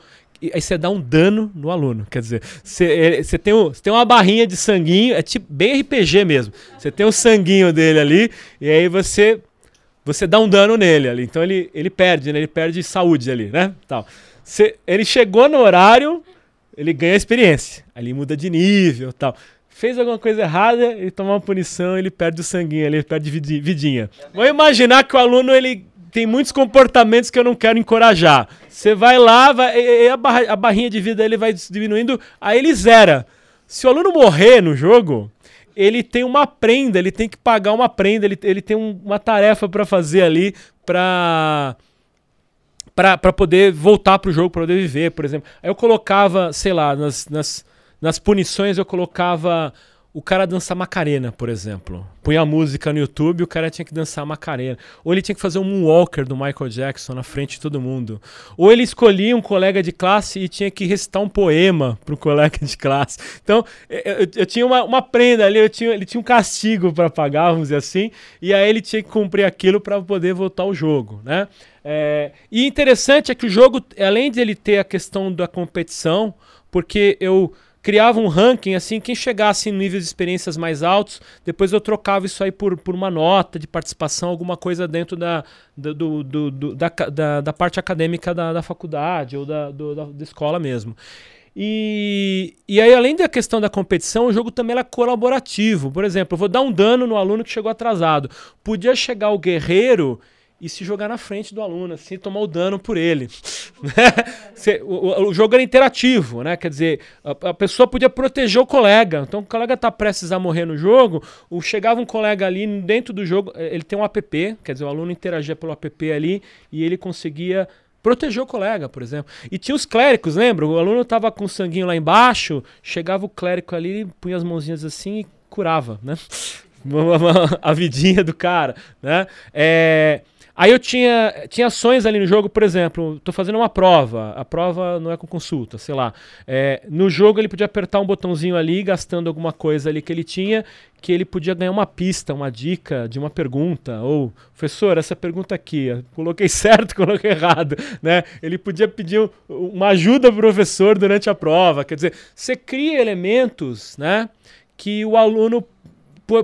aí você dá um dano no aluno. Quer dizer, você, tem, um, você tem uma barrinha de sanguinho, é tipo bem RPG mesmo. Você tem o sanguinho dele ali, e aí você você dá um dano nele ali. Então ele, ele perde, né? Ele perde saúde ali, né? Tal. Ele chegou no horário, ele ganha experiência. Ali muda de nível tal. Fez alguma coisa errada, ele toma uma punição, ele perde o sanguinho ele perde vidinha. Vou imaginar que o aluno ele tem muitos comportamentos que eu não quero encorajar. Você vai lá, vai, a, barra, a barrinha de vida ele vai diminuindo, aí ele zera. Se o aluno morrer no jogo, ele tem uma prenda, ele tem que pagar uma prenda, ele, ele tem um, uma tarefa para fazer ali para para poder voltar pro jogo, para poder viver, por exemplo. Aí eu colocava, sei lá, nas, nas, nas punições eu colocava o cara dançar Macarena, por exemplo. Punha a música no YouTube e o cara tinha que dançar Macarena. Ou ele tinha que fazer um Moonwalker do Michael Jackson na frente de todo mundo. Ou ele escolhia um colega de classe e tinha que recitar um poema para o colega de classe. Então, eu, eu tinha uma, uma, prenda ali, eu tinha, ele tinha um castigo para pagar, vamos dizer assim, e aí ele tinha que cumprir aquilo para poder voltar ao jogo, né? É, e interessante é que o jogo, além de ele ter a questão da competição, porque eu criava um ranking assim, quem chegasse em níveis de experiências mais altos, depois eu trocava isso aí por, por uma nota de participação, alguma coisa dentro da, do, do, do da, da, da, parte acadêmica da, da faculdade ou da, do, da, da escola mesmo. E, e aí, além da questão da competição, o jogo também era colaborativo. Por exemplo, eu vou dar um dano no aluno que chegou atrasado. Podia chegar o guerreiro e se jogar na frente do aluno, assim, tomar o dano por ele. Né? o, o, jogo era interativo, né? Quer dizer, a, a, pessoa podia proteger o colega. Então, o colega está prestes a morrer no jogo, o, chegava um colega ali dentro do jogo, eh, ele tem um app, quer dizer, o aluno interagia pelo app ali e ele conseguia proteger o colega, por exemplo. E tinha os clérigos, lembra? O aluno estava com sanguinho lá embaixo, chegava o clérigo ali, punha as mãozinhas assim e curava, né? a vidinha do cara, né? É, Aí eu tinha, tinha ações ali no jogo, por exemplo, tô fazendo uma prova, a prova não é com consulta, sei lá. É, no jogo ele podia apertar um botãozinho ali, gastando alguma coisa ali que ele tinha, que ele podia ganhar uma pista, uma dica de uma pergunta, ou, professor, essa pergunta aqui, coloquei certo, coloquei errado, né? Ele podia pedir uma ajuda pro professor durante a prova, quer dizer, você cria elementos, né, que o aluno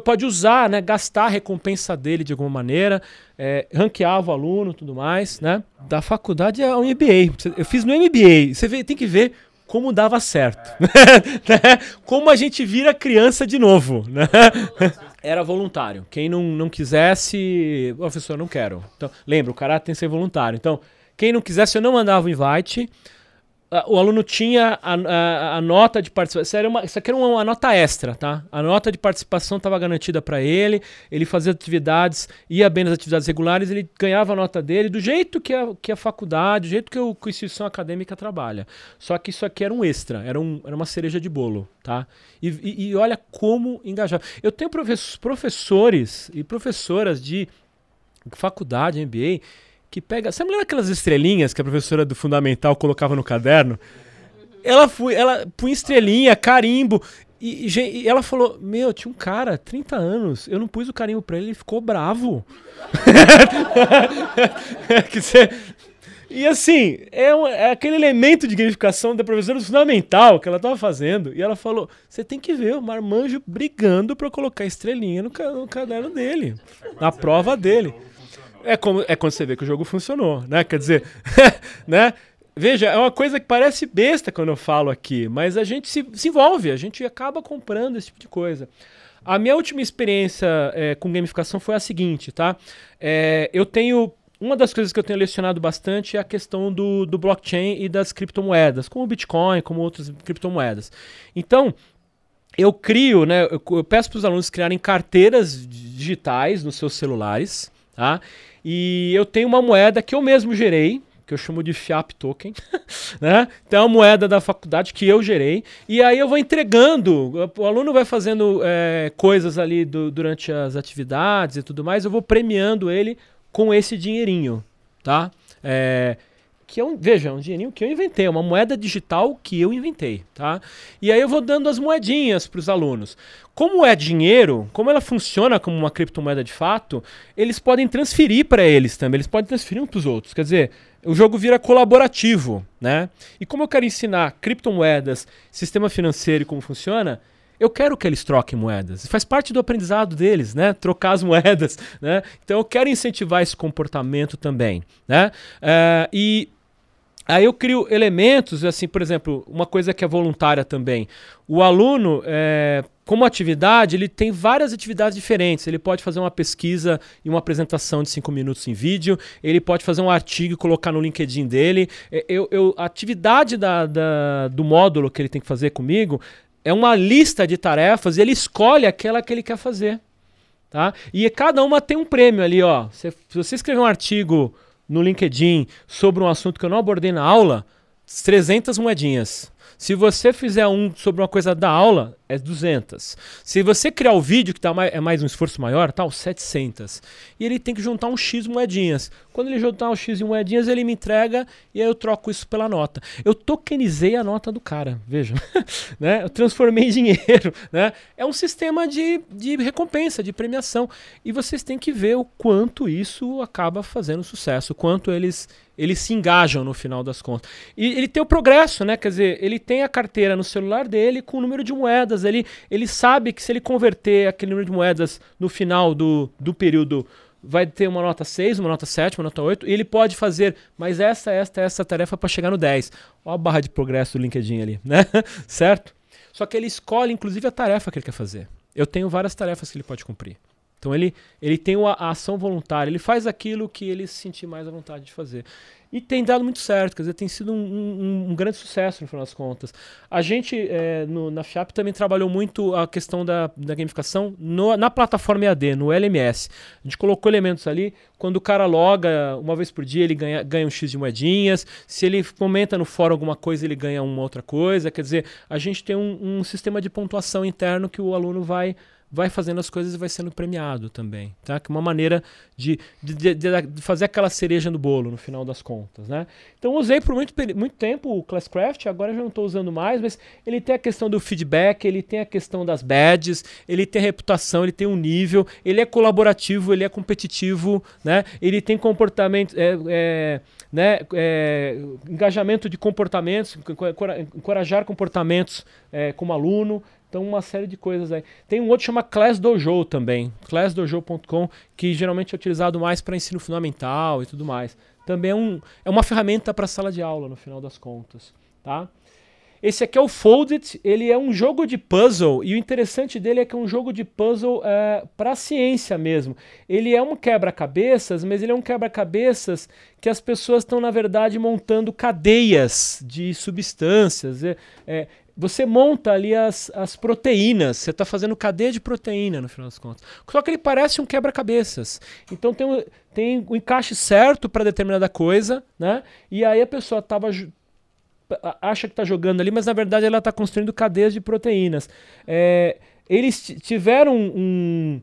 pode usar, né, gastar a recompensa dele de alguma maneira, é, o aluno tudo mais, né? Da faculdade é um MBA. Eu fiz no MBA. Você vê, tem que ver como dava certo. É. como a gente vira criança de novo. Né? Era voluntário. Quem não, não quisesse, professor, não quero. Então, lembra, o cara tem que ser voluntário. Então, quem não quisesse, eu não mandava o invite o aluno tinha a, a, a, nota de participação. Isso, era uma, isso aqui era uma, uma nota extra, tá? A nota de participação estava garantida para ele, ele fazia atividades, ia bem nas atividades regulares, ele ganhava a nota dele do jeito que a, que a faculdade, do jeito que, o, que a instituição acadêmica trabalha. Só que isso aqui era um extra, era, um, era uma cereja de bolo, tá? E, e, e olha como engajar. Eu tenho professores e professoras de faculdade, MBA que pega. Você lembra aquelas estrelinhas que a professora do Fundamental colocava no caderno? ela foi, ela punha estrelinha, carimbo. E, e, ela falou: Meu, tinha um cara, 30 anos, eu não pus o carimbo pra ele, ele ficou bravo. e assim, é, um, é, aquele elemento de gamificação da professora fundamental que ela estava fazendo. E ela falou: você tem que ver o Marmanjo brigando para colocar estrelinha no, no caderno dele, na prova dele. É, como, é quando você vê que o jogo funcionou, né? Quer dizer, né? Veja, é uma coisa que parece besta quando eu falo aqui, mas a gente se, se envolve, a gente acaba comprando esse tipo de coisa. A minha última experiência é, com gamificação foi a seguinte, tá? É, eu tenho uma das coisas que eu tenho lecionado bastante é a questão do, do blockchain e das criptomoedas, como o Bitcoin, como outras criptomoedas. Então, eu crio, né, eu, eu peço para os alunos criarem carteiras digitais nos seus celulares, tá? E eu tenho uma moeda que eu mesmo gerei, que eu chamo de FIAP token, né? Então é uma moeda da faculdade que eu gerei, e aí eu vou entregando, o aluno vai fazendo é, coisas ali do, durante as atividades e tudo mais, eu vou premiando ele com esse dinheirinho, tá? É, que um, veja, é um dinheirinho que eu inventei, é uma moeda digital que eu inventei, tá? E aí eu vou dando as moedinhas para os alunos. Como é dinheiro, como ela funciona como uma criptomoeda de fato, eles podem transferir para eles também, eles podem transferir uns para os outros. Quer dizer, o jogo vira colaborativo, né? E como eu quero ensinar criptomoedas, sistema financeiro e como funciona, eu quero que eles troquem moedas. Faz parte do aprendizado deles, né? Trocar as moedas, né? Então eu quero incentivar esse comportamento também, né? Uh, e Aí eu crio elementos, assim, por exemplo, uma coisa que é voluntária também. O aluno, é, como atividade, ele tem várias atividades diferentes. Ele pode fazer uma pesquisa e uma apresentação de cinco minutos em vídeo. Ele pode fazer um artigo e colocar no LinkedIn dele. É, eu, eu, a atividade da, da, do módulo que ele tem que fazer comigo é uma lista de tarefas e ele escolhe aquela que ele quer fazer. Tá? E cada uma tem um prêmio ali, ó. Se, se você escrever um artigo no LinkedIn sobre um assunto que eu não abordei na aula, 300 moedinhas. Se você fizer um sobre uma coisa da aula, é 200. Se você criar o vídeo, que tá mais, é mais um esforço maior, tal, 700. E ele tem que juntar um X moedinhas. Quando ele juntar um X moedinhas, ele me entrega e aí eu troco isso pela nota. Eu tokenizei a nota do cara, veja. né? Eu transformei em dinheiro. Né? É um sistema de, de recompensa, de premiação. E vocês têm que ver o quanto isso acaba fazendo sucesso, o quanto eles eles se engajam no final das contas. E ele tem o progresso, né? Quer dizer, ele tem a carteira no celular dele com o número de moedas. Ele, ele sabe que se ele converter aquele número de moedas no final do, do período vai ter uma nota 6, uma nota 7, uma nota 8, e ele pode fazer mais essa, esta, essa tarefa para chegar no 10. Olha a barra de progresso do LinkedIn ali, né? certo? Só que ele escolhe, inclusive, a tarefa que ele quer fazer. Eu tenho várias tarefas que ele pode cumprir. Então ele, ele tem a, a ação voluntária, ele faz aquilo que ele se sentir mais à vontade de fazer. E tem dado muito certo, quer dizer, tem sido um, um, um grande sucesso no final das contas. A gente, é, no, na FIAP, também trabalhou muito a questão da, da gamificação no, na plataforma EAD, no LMS. A gente colocou elementos ali, quando o cara loga uma vez por dia, ele ganha, ganha um X de moedinhas. Se ele comenta no fórum alguma coisa, ele ganha uma outra coisa. Quer dizer, a gente tem um, um sistema de pontuação interno que o aluno vai vai fazendo as coisas e vai sendo premiado também, tá? Que é uma maneira de, de, de, de, fazer aquela cereja no bolo no final das contas, né? Então usei por muito, muito tempo o Classcraft, agora já não estou usando mais, mas ele tem a questão do feedback, ele tem a questão das badges, ele tem a reputação, ele tem um nível, ele é colaborativo, ele é competitivo, né? Ele tem comportamento, é, é, né? É, engajamento de comportamentos, encorajar comportamentos é, como aluno, então, uma série de coisas aí. Tem um outro que chama Class Dojo também, classdojo.com, que geralmente é utilizado mais para ensino fundamental e tudo mais. Também é, um, é uma ferramenta para sala de aula, no final das contas. Tá? Esse aqui é o Folded, ele é um jogo de puzzle, e o interessante dele é que é um jogo de puzzle é, para ciência mesmo. Ele é um quebra-cabeças, mas ele é um quebra-cabeças que as pessoas estão, na verdade, montando cadeias de substâncias. É, é, você monta ali as, as proteínas, você está fazendo cadeia de proteína no final das contas. Só que ele parece um quebra-cabeças. Então tem, o, tem o encaixe certo para determinada coisa, né? E aí a pessoa tava, acha que está jogando ali, mas na verdade ela está construindo cadeias de proteínas. É, eles tiveram um,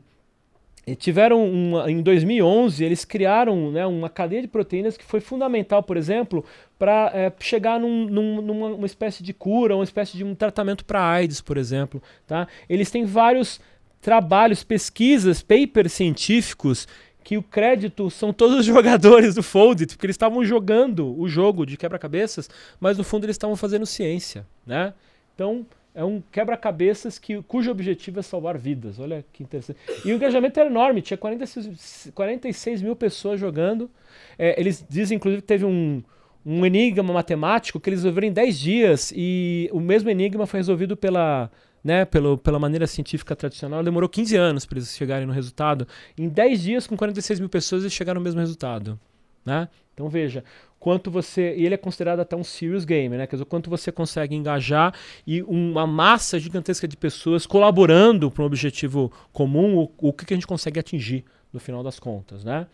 tiveram uma, em 2011 eles criaram né, uma cadeia de proteínas que foi fundamental, por exemplo, para é, chegar num, num, numa espécie de cura, uma espécie de um tratamento para AIDS, por exemplo. Tá? Eles têm vários trabalhos, pesquisas, papers científicos que o crédito são todos os jogadores do Foldit, porque eles estavam jogando o jogo de quebra-cabeças, mas no fundo eles estavam fazendo ciência, né? Então, é um quebra-cabeças que, cujo objetivo é salvar vidas. Olha que interessante. E o engajamento era enorme, tinha 46, 46 mil pessoas jogando. É, eles dizem, inclusive, que teve um, um enigma matemático que eles resolveram em 10 dias e o mesmo enigma foi resolvido pela, né, pelo, pela maneira científica tradicional. Demorou 15 anos para eles chegarem no resultado. Em 10 dias, com 46 mil pessoas, eles chegaram no mesmo resultado. Né? Então veja, quanto você. E ele é considerado até um serious game, né? Quer dizer, quanto você consegue engajar e uma massa gigantesca de pessoas colaborando para um objetivo comum, o, o que, que a gente consegue atingir no final das contas, né?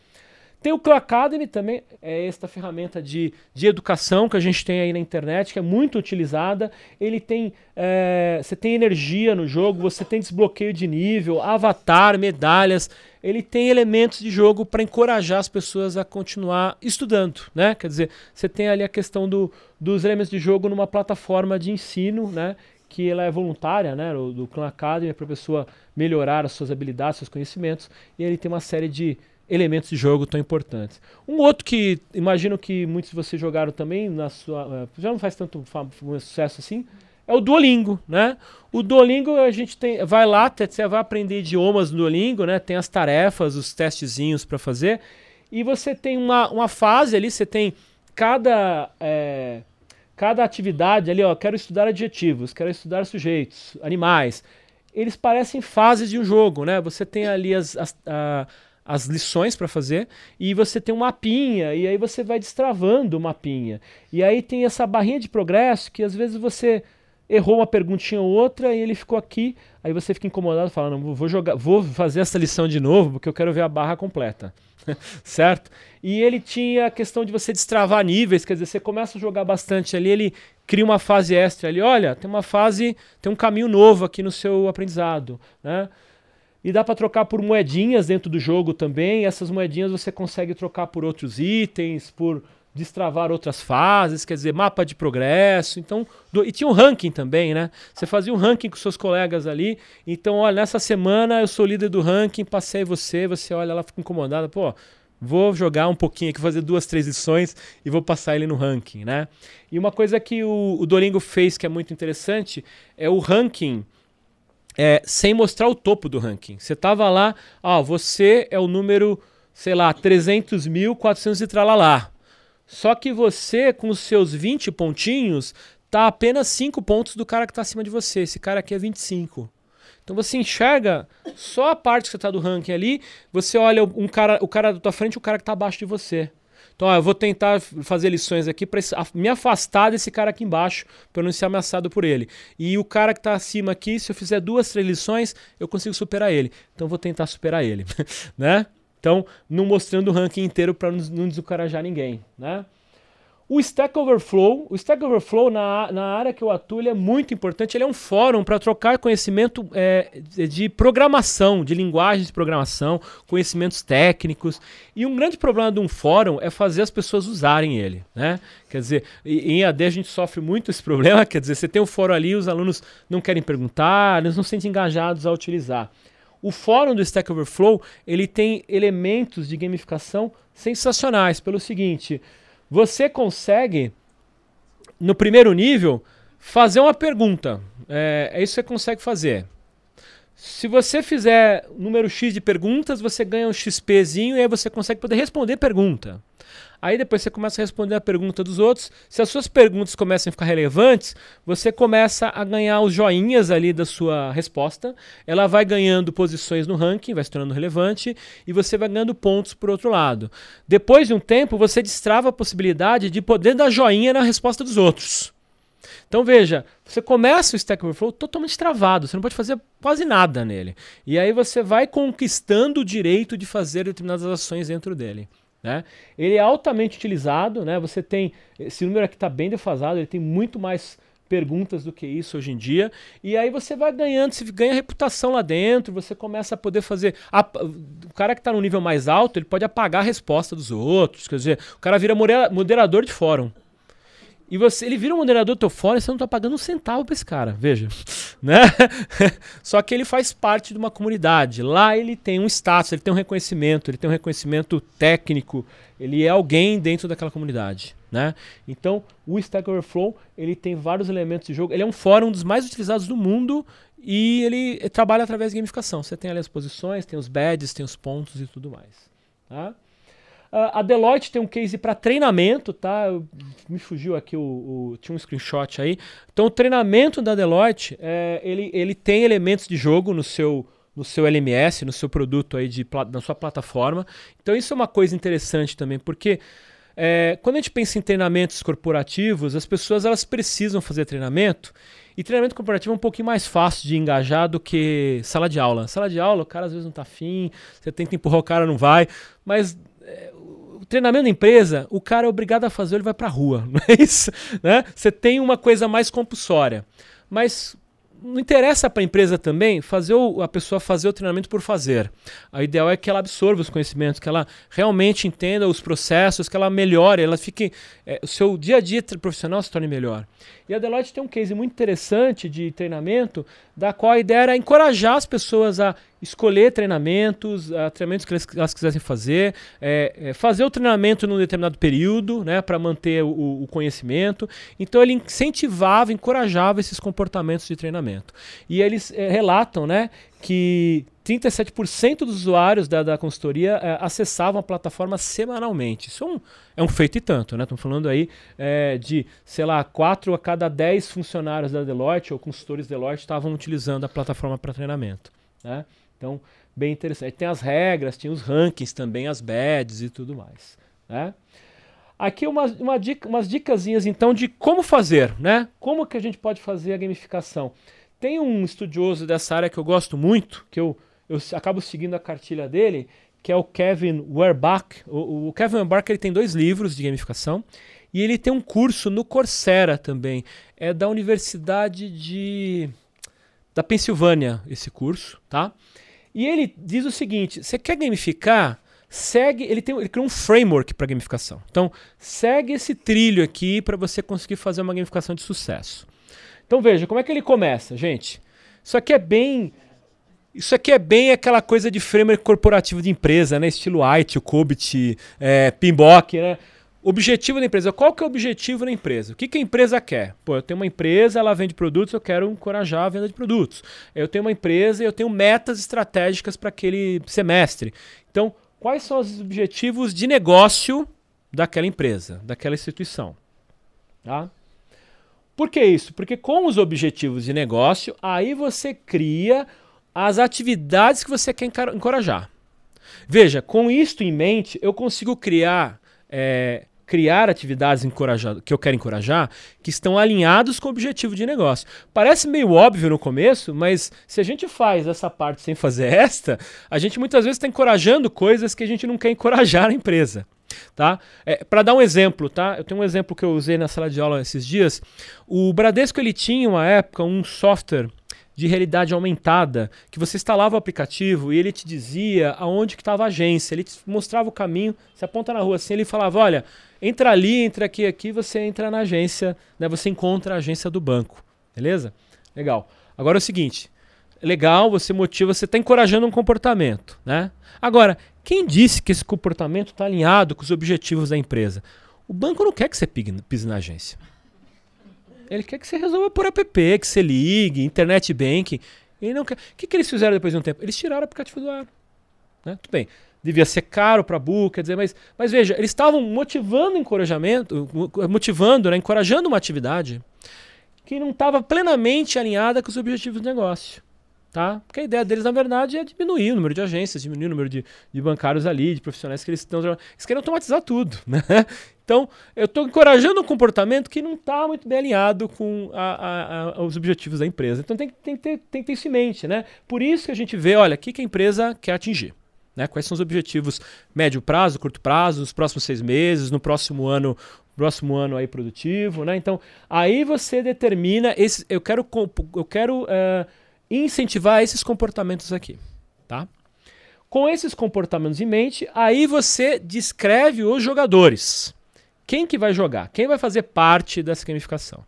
Tem o Clan Academy também, é esta ferramenta de, de educação que a gente tem aí na internet, que é muito utilizada. Ele tem. É, você tem energia no jogo, você tem desbloqueio de nível, avatar, medalhas. Ele tem elementos de jogo para encorajar as pessoas a continuar estudando, né? Quer dizer, você tem ali a questão do, dos elementos de jogo numa plataforma de ensino, né? que ela é voluntária, né, do, do Clan Academy, para a pessoa melhorar as suas habilidades, seus conhecimentos, e ele tem uma série de, elementos de jogo tão importantes. Um outro que imagino que muitos de vocês jogaram também na sua, eh, já não faz tanto sucesso assim, é o Duolingo, né? O Duolingo a gente tem, vai lá, você vai aprender idiomas no Duolingo, né? Tem as tarefas, os testezinhos para fazer e você tem uma, uma fase ali, você tem cada é, cada atividade ali, ó, quero estudar adjetivos, quero estudar sujeitos, animais. Eles parecem fases de um jogo, né? Você tem ali as, as a, as lições para fazer e você tem um mapinha e aí você vai destravando o mapinha. E aí tem essa barrinha de progresso que às vezes você errou uma perguntinha ou outra e ele ficou aqui, aí você fica incomodado falando, vou jogar, vou fazer essa lição de novo porque eu quero ver a barra completa. certo? E ele tinha a questão de você destravar níveis, quer dizer, você começa a jogar bastante ali, ele cria uma fase extra ali, olha, tem uma fase, tem um caminho novo aqui no seu aprendizado, né? E dá para trocar por moedinhas dentro do jogo também. Essas moedinhas você consegue trocar por outros itens, por destravar outras fases, quer dizer, mapa de progresso. Então, do, e tinha um ranking também, né? Você fazia um ranking com seus colegas ali. Então, olha, nessa semana eu sou líder do ranking, passei você, você olha lá, fica incomodada, pô, vou jogar um pouquinho aqui, fazer duas, três lições e vou passar ele no ranking, né? E uma coisa que o, o fez que é muito interessante é o ranking é, sem mostrar o topo do ranking. Você tava lá, ó, você é o número, sei lá, 300 mil, 400 e tralalá. Só que você, com os seus 20 pontinhos, tá apenas 5 pontos do cara que tá acima de você. Esse cara aqui é 25. Então você enxerga só a parte que você tá do ranking ali, você olha um cara, o cara da tua frente e o cara que tá abaixo de você. Então, ó, eu vou tentar fazer lições aqui para me afastar desse cara aqui embaixo, para não ser ameaçado por ele. E o cara que está acima aqui, se eu fizer duas, três lições, eu consigo superar ele. Então, vou tentar superar ele, né? Então, não mostrando o ranking inteiro para não desencorajar ninguém, né? O Stack Overflow, o Stack Overflow na, na área que eu atuo, ele é muito importante. Ele é um fórum para trocar conhecimento é, de programação, de linguagens de programação, conhecimentos técnicos. E um grande problema de um fórum é fazer as pessoas usarem ele, né? Quer dizer, em AD a gente sofre muito esse problema. Quer dizer, você tem um fórum ali, os alunos não querem perguntar, eles não se sentem engajados a utilizar. O fórum do Stack Overflow ele tem elementos de gamificação sensacionais. Pelo seguinte você consegue, no primeiro nível, fazer uma pergunta. É, é isso que você consegue fazer. Se você fizer número X de perguntas, você ganha um XPzinho e aí você consegue poder responder pergunta. Aí depois você começa a responder a pergunta dos outros. Se as suas perguntas começam a ficar relevantes, você começa a ganhar os joinhas ali da sua resposta. Ela vai ganhando posições no ranking, vai se tornando relevante e você vai ganhando pontos por outro lado. Depois de um tempo, você destrava a possibilidade de poder dar joinha na resposta dos outros. Então veja, você começa o Stack Overflow totalmente travado, você não pode fazer quase nada nele. E aí você vai conquistando o direito de fazer determinadas ações dentro dele. Né? Ele é altamente utilizado, né? Você tem esse número aqui está bem defasado, ele tem muito mais perguntas do que isso hoje em dia. E aí você vai ganhando, você ganha reputação lá dentro, você começa a poder fazer. A, o cara que está no nível mais alto, ele pode apagar a resposta dos outros. Quer dizer, o cara vira moderador de fórum. E você, ele vira um moderador do teu fórum e você não está pagando um centavo para esse cara, veja. Né? Só que ele faz parte de uma comunidade. Lá ele tem um status, ele tem um reconhecimento, ele tem um reconhecimento técnico, ele é alguém dentro daquela comunidade. Né? Então, o Stack Overflow ele tem vários elementos de jogo. Ele é um fórum dos mais utilizados do mundo e ele trabalha através de gamificação. Você tem ali as posições, tem os badges, tem os pontos e tudo mais. Tá? Uh, a Deloitte tem um case para treinamento, tá? Me fugiu aqui o, o, tinha um screenshot aí. Então o treinamento da Deloitte, é, ele, ele tem elementos de jogo no seu no seu LMS, no seu produto aí de na sua plataforma. Então isso é uma coisa interessante também, porque é, quando a gente pensa em treinamentos corporativos, as pessoas elas precisam fazer treinamento. E treinamento corporativo é um pouquinho mais fácil de engajar do que sala de aula. Sala de aula, o cara às vezes não está afim, você tenta empurrar o cara, não vai. Mas treinamento da empresa, o cara é obrigado a fazer, ele vai para a rua, não é isso? Né? Você tem uma coisa mais compulsória. Mas não interessa para a empresa também fazer o, a pessoa fazer o treinamento por fazer. A ideal é que ela absorva os conhecimentos, que ela realmente entenda os processos, que ela melhore, ela fique é, o seu dia a dia profissional se torne melhor. E a Deloitte tem um case muito interessante de treinamento, da qual a ideia era encorajar as pessoas a escolher treinamentos, a treinamentos que elas, elas quisessem fazer, é, é, fazer o treinamento num determinado período, né, para manter o, o, conhecimento. Então ele incentivava, encorajava esses comportamentos de treinamento. E eles é, relatam, né, que 37% dos usuários da, da consultoria é, acessavam a plataforma semanalmente. Isso é um, é um feito e tanto, né? Estamos falando aí é, de, sei lá, 4 a cada 10 funcionários da Deloitte ou consultores Deloitte estavam utilizando a plataforma para treinamento. Né? Então, bem interessante. Tem as regras, tem os rankings também, as badges e tudo mais. Né? Aqui uma, uma dica, umas dicasinhas então de como fazer, né? Como que a gente pode fazer a gamificação. Tem um estudioso dessa área que eu gosto muito, que eu, eu acabo seguindo a cartilha dele, que é o Kevin Werbach. O, o Kevin Werbach ele tem dois livros de gamificação e ele tem um curso no Coursera também. É da Universidade de da Pensilvânia esse curso, tá? E ele diz o seguinte: você quer gamificar? Segue, ele tem, ele criou um framework para gamificação. Então, segue esse trilho aqui para você conseguir fazer uma gamificação de sucesso. Então veja, como é que ele começa, gente? Isso aqui é bem. Isso aqui é bem aquela coisa de framework corporativo de empresa, né? Estilo IT, o Kubit, é, Pinbock, né? Objetivo da empresa. Qual que é o objetivo da empresa? O que, que a empresa quer? Pô, eu tenho uma empresa, ela vende produtos, eu quero encorajar a venda de produtos. Eu tenho uma empresa e eu tenho metas estratégicas para aquele semestre. Então, quais são os objetivos de negócio daquela empresa, daquela instituição? Tá? Por que isso? Porque com os objetivos de negócio, aí você cria as atividades que você quer encorajar. Veja, com isto em mente, eu consigo criar, é, criar atividades que eu quero encorajar que estão alinhados com o objetivo de negócio. Parece meio óbvio no começo, mas se a gente faz essa parte sem fazer esta, a gente muitas vezes está encorajando coisas que a gente não quer encorajar na empresa. Tá? É, Para dar um exemplo, tá? eu tenho um exemplo que eu usei na sala de aula esses dias. O Bradesco ele tinha uma época um software de realidade aumentada que você instalava o aplicativo e ele te dizia aonde que estava a agência, ele te mostrava o caminho, você aponta na rua assim, ele falava, olha, entra ali, entra aqui, aqui, você entra na agência, né, você encontra a agência do banco, beleza? Legal. Agora é o seguinte, legal, você motiva, você está encorajando um comportamento, né? Agora, quem disse que esse comportamento está alinhado com os objetivos da empresa? O banco não quer que você pise na agência. Ele quer que você resolva por app, que você ligue, internet banking. Ele não quer. O que, que eles fizeram depois de um tempo? Eles tiraram o aplicativo do ar. Né? Tudo bem. Devia ser caro para a Book, quer dizer, mas, mas veja, eles estavam motivando encorajamento, motivando, né, encorajando uma atividade que não estava plenamente alinhada com os objetivos do negócio. Tá? Porque a ideia deles, na verdade, é diminuir o número de agências, diminuir o número de, de bancários ali, de profissionais que eles estão. Eles querem automatizar tudo. Né? Então, eu estou encorajando um comportamento que não está muito bem alinhado com a, a, a, os objetivos da empresa. Então, tem, tem, tem, tem que ter isso em mente. Né? Por isso que a gente vê, olha, o que, que a empresa quer atingir. Né? Quais são os objetivos médio prazo, curto prazo, nos próximos seis meses, no próximo ano, próximo ano aí produtivo, né? Então, aí você determina esse, eu quero eu quero uh, incentivar esses comportamentos aqui, tá? Com esses comportamentos em mente, aí você descreve os jogadores. Quem que vai jogar? Quem vai fazer parte dessa gamificação?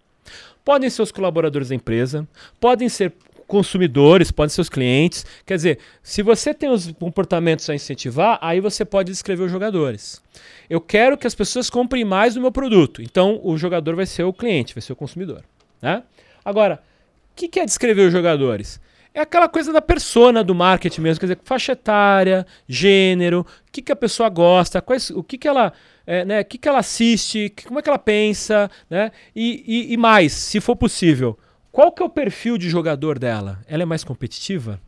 Podem ser os colaboradores da empresa, podem ser consumidores, podem ser os clientes. Quer dizer, se você tem os comportamentos a incentivar, aí você pode descrever os jogadores. Eu quero que as pessoas comprem mais do meu produto. Então, o jogador vai ser o cliente, vai ser o consumidor. Né? Agora, o que, que é descrever os jogadores? É aquela coisa da persona do marketing mesmo, quer dizer, faixa etária, gênero, o que, que a pessoa gosta, quais, o que, que ela. É, né, o que, que ela assiste, como é que ela pensa, né? E, e, e mais, se for possível, qual que é o perfil de jogador dela? Ela é mais competitiva?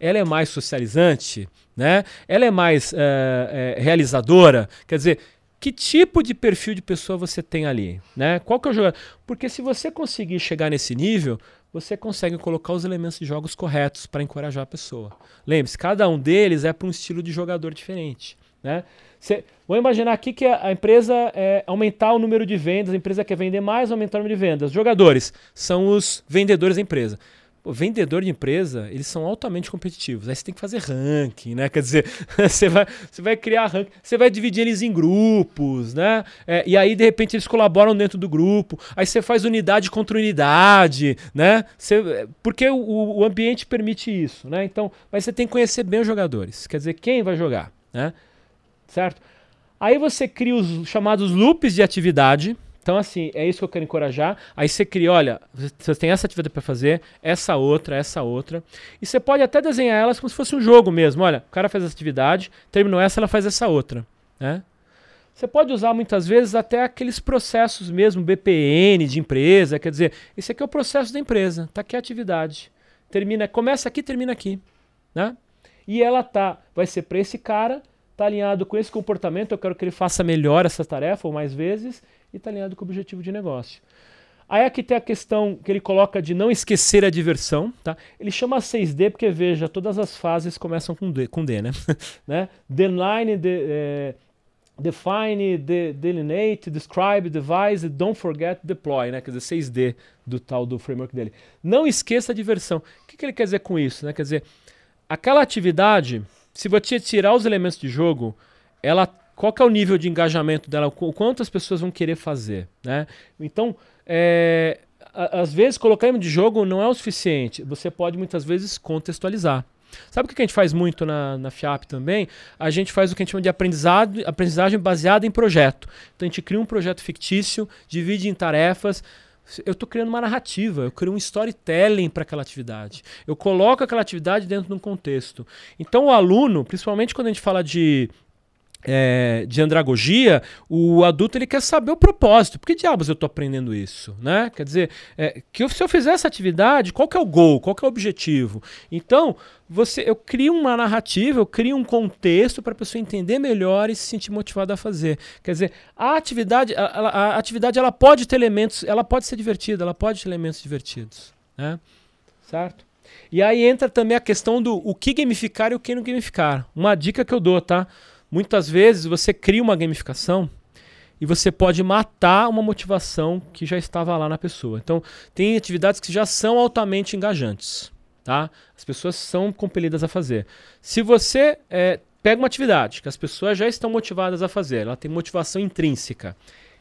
Ela é mais socializante? Né? Ela é mais é, é, realizadora? Quer dizer, que tipo de perfil de pessoa você tem ali? Né? Qual que é o jogador? Porque se você conseguir chegar nesse nível, você consegue colocar os elementos de jogos corretos para encorajar a pessoa. Lembre-se, cada um deles é para um estilo de jogador diferente. Né? Cê, vamos imaginar aqui que a, a empresa é aumentar o número de vendas, a empresa quer vender mais, aumentar o número de vendas. Jogadores são os vendedores da empresa. O vendedor de empresa, eles são altamente competitivos. Aí você tem que fazer ranking, né? Quer dizer, você vai, você vai criar ranking, você vai dividir eles em grupos, né? É, e aí, de repente, eles colaboram dentro do grupo. Aí você faz unidade contra unidade, né? Você, porque o, o ambiente permite isso, né? Então, mas você tem que conhecer bem os jogadores. Quer dizer, quem vai jogar, né? Certo? Aí você cria os chamados loops de atividade. Então, assim, é isso que eu quero encorajar. Aí você cria, olha, você tem essa atividade para fazer, essa outra, essa outra. E você pode até desenhar elas como se fosse um jogo mesmo. Olha, o cara faz essa atividade, terminou essa, ela faz essa outra. Né? Você pode usar muitas vezes até aqueles processos mesmo, BPN de empresa. Quer dizer, esse aqui é o processo da empresa. Tá aqui a atividade. Termina, começa aqui, termina aqui. Né? E ela tá, vai ser para esse cara está alinhado com esse comportamento, eu quero que ele faça melhor essa tarefa ou mais vezes, e está alinhado com o objetivo de negócio. Aí aqui tem a questão que ele coloca de não esquecer a diversão, tá? Ele chama 6D porque, veja, todas as fases começam com D, com D né? né? Deline, de, é, define, de, delineate, describe, devise, don't forget, deploy, né? Quer dizer, 6D do tal do framework dele. Não esqueça a diversão. O que, que ele quer dizer com isso, né? Quer dizer, aquela atividade se você tirar os elementos de jogo, ela qual é o nível de engajamento dela, o quanto as pessoas vão querer fazer, né? Então, é, às vezes colocar elemento de jogo não é o suficiente. Você pode muitas vezes contextualizar. Sabe o que a gente faz muito na, na FIAP também? A gente faz o que a gente chama de aprendizado, aprendizagem baseada em projeto. Então a gente cria um projeto fictício, divide em tarefas, eu estou criando uma narrativa, eu crio um storytelling para aquela atividade. Eu coloco aquela atividade dentro de um contexto. Então, o aluno, principalmente quando a gente fala de é, de andragogia, o adulto ele quer saber o propósito. Por que diabos eu estou aprendendo isso? Né? Quer dizer, é, que eu, se eu fizer essa atividade, qual que é o goal? Qual que é o objetivo? Então, você, eu crio uma narrativa, eu crio um contexto para a pessoa entender melhor e se sentir motivada a fazer. Quer dizer, a atividade, a, a, a atividade ela pode ter elementos, ela pode ser divertida, ela pode ter elementos divertidos. Né? Certo? E aí entra também a questão do o que gamificar e o que não gamificar. Uma dica que eu dou, tá? Muitas vezes você cria uma gamificação e você pode matar uma motivação que já estava lá na pessoa. Então, tem atividades que já são altamente engajantes. Tá? As pessoas são compelidas a fazer. Se você é, pega uma atividade que as pessoas já estão motivadas a fazer, ela tem motivação intrínseca,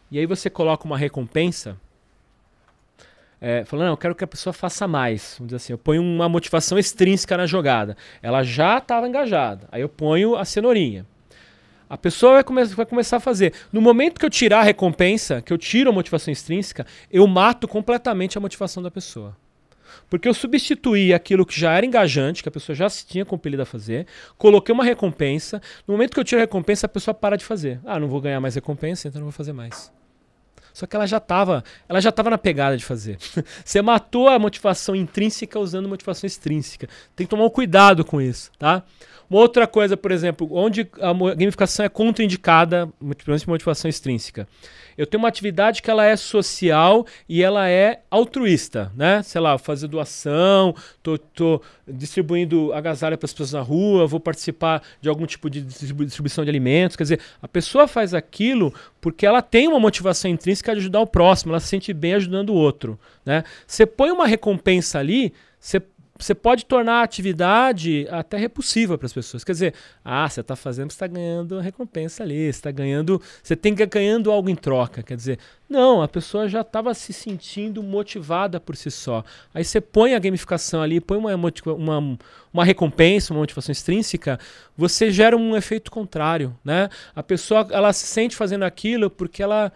e aí você coloca uma recompensa, é, falando, não, eu quero que a pessoa faça mais. Vamos dizer assim, eu ponho uma motivação extrínseca na jogada. Ela já estava engajada. Aí eu ponho a cenourinha. A pessoa vai, come vai, começar a fazer. No momento que eu tirar a recompensa, que eu tiro a motivação extrínseca, eu mato completamente a motivação da pessoa. Porque eu substituí aquilo que já era engajante, que a pessoa já se tinha compelido a fazer, coloquei uma recompensa. No momento que eu tiro a recompensa, a pessoa para de fazer. Ah, não vou ganhar mais recompensa, então não vou fazer mais. Só que ela já estava, ela já estava na pegada de fazer. Você matou a motivação intrínseca usando motivação extrínseca. Tem que tomar um cuidado com isso, tá? Uma outra coisa, por exemplo, onde a gamificação é contraindicada, principalmente motivação extrínseca. Eu tenho uma atividade que ela é social e ela é altruísta, né? Sei lá, fazer doação, tô, tô distribuindo agasalho para as pessoas na rua, vou participar de algum tipo de distribuição de alimentos. Quer dizer, a pessoa faz aquilo Porque ela tem uma motivação intrínseca de ajudar o próximo, ela se sente bem ajudando o outro. Né? Você põe uma recompensa ali, você você pode tornar a atividade até repulsiva para as pessoas. Quer dizer, ah, você está fazendo, você está ganhando recompensa ali, você está ganhando, você tem que ganhando algo em troca. Quer dizer, não, a pessoa já estava se sentindo motivada por si só. Aí você põe a gamificação ali, põe uma, uma, uma recompensa, uma motivação extrínseca, você gera um efeito contrário, né? A pessoa ela se sente fazendo aquilo porque ela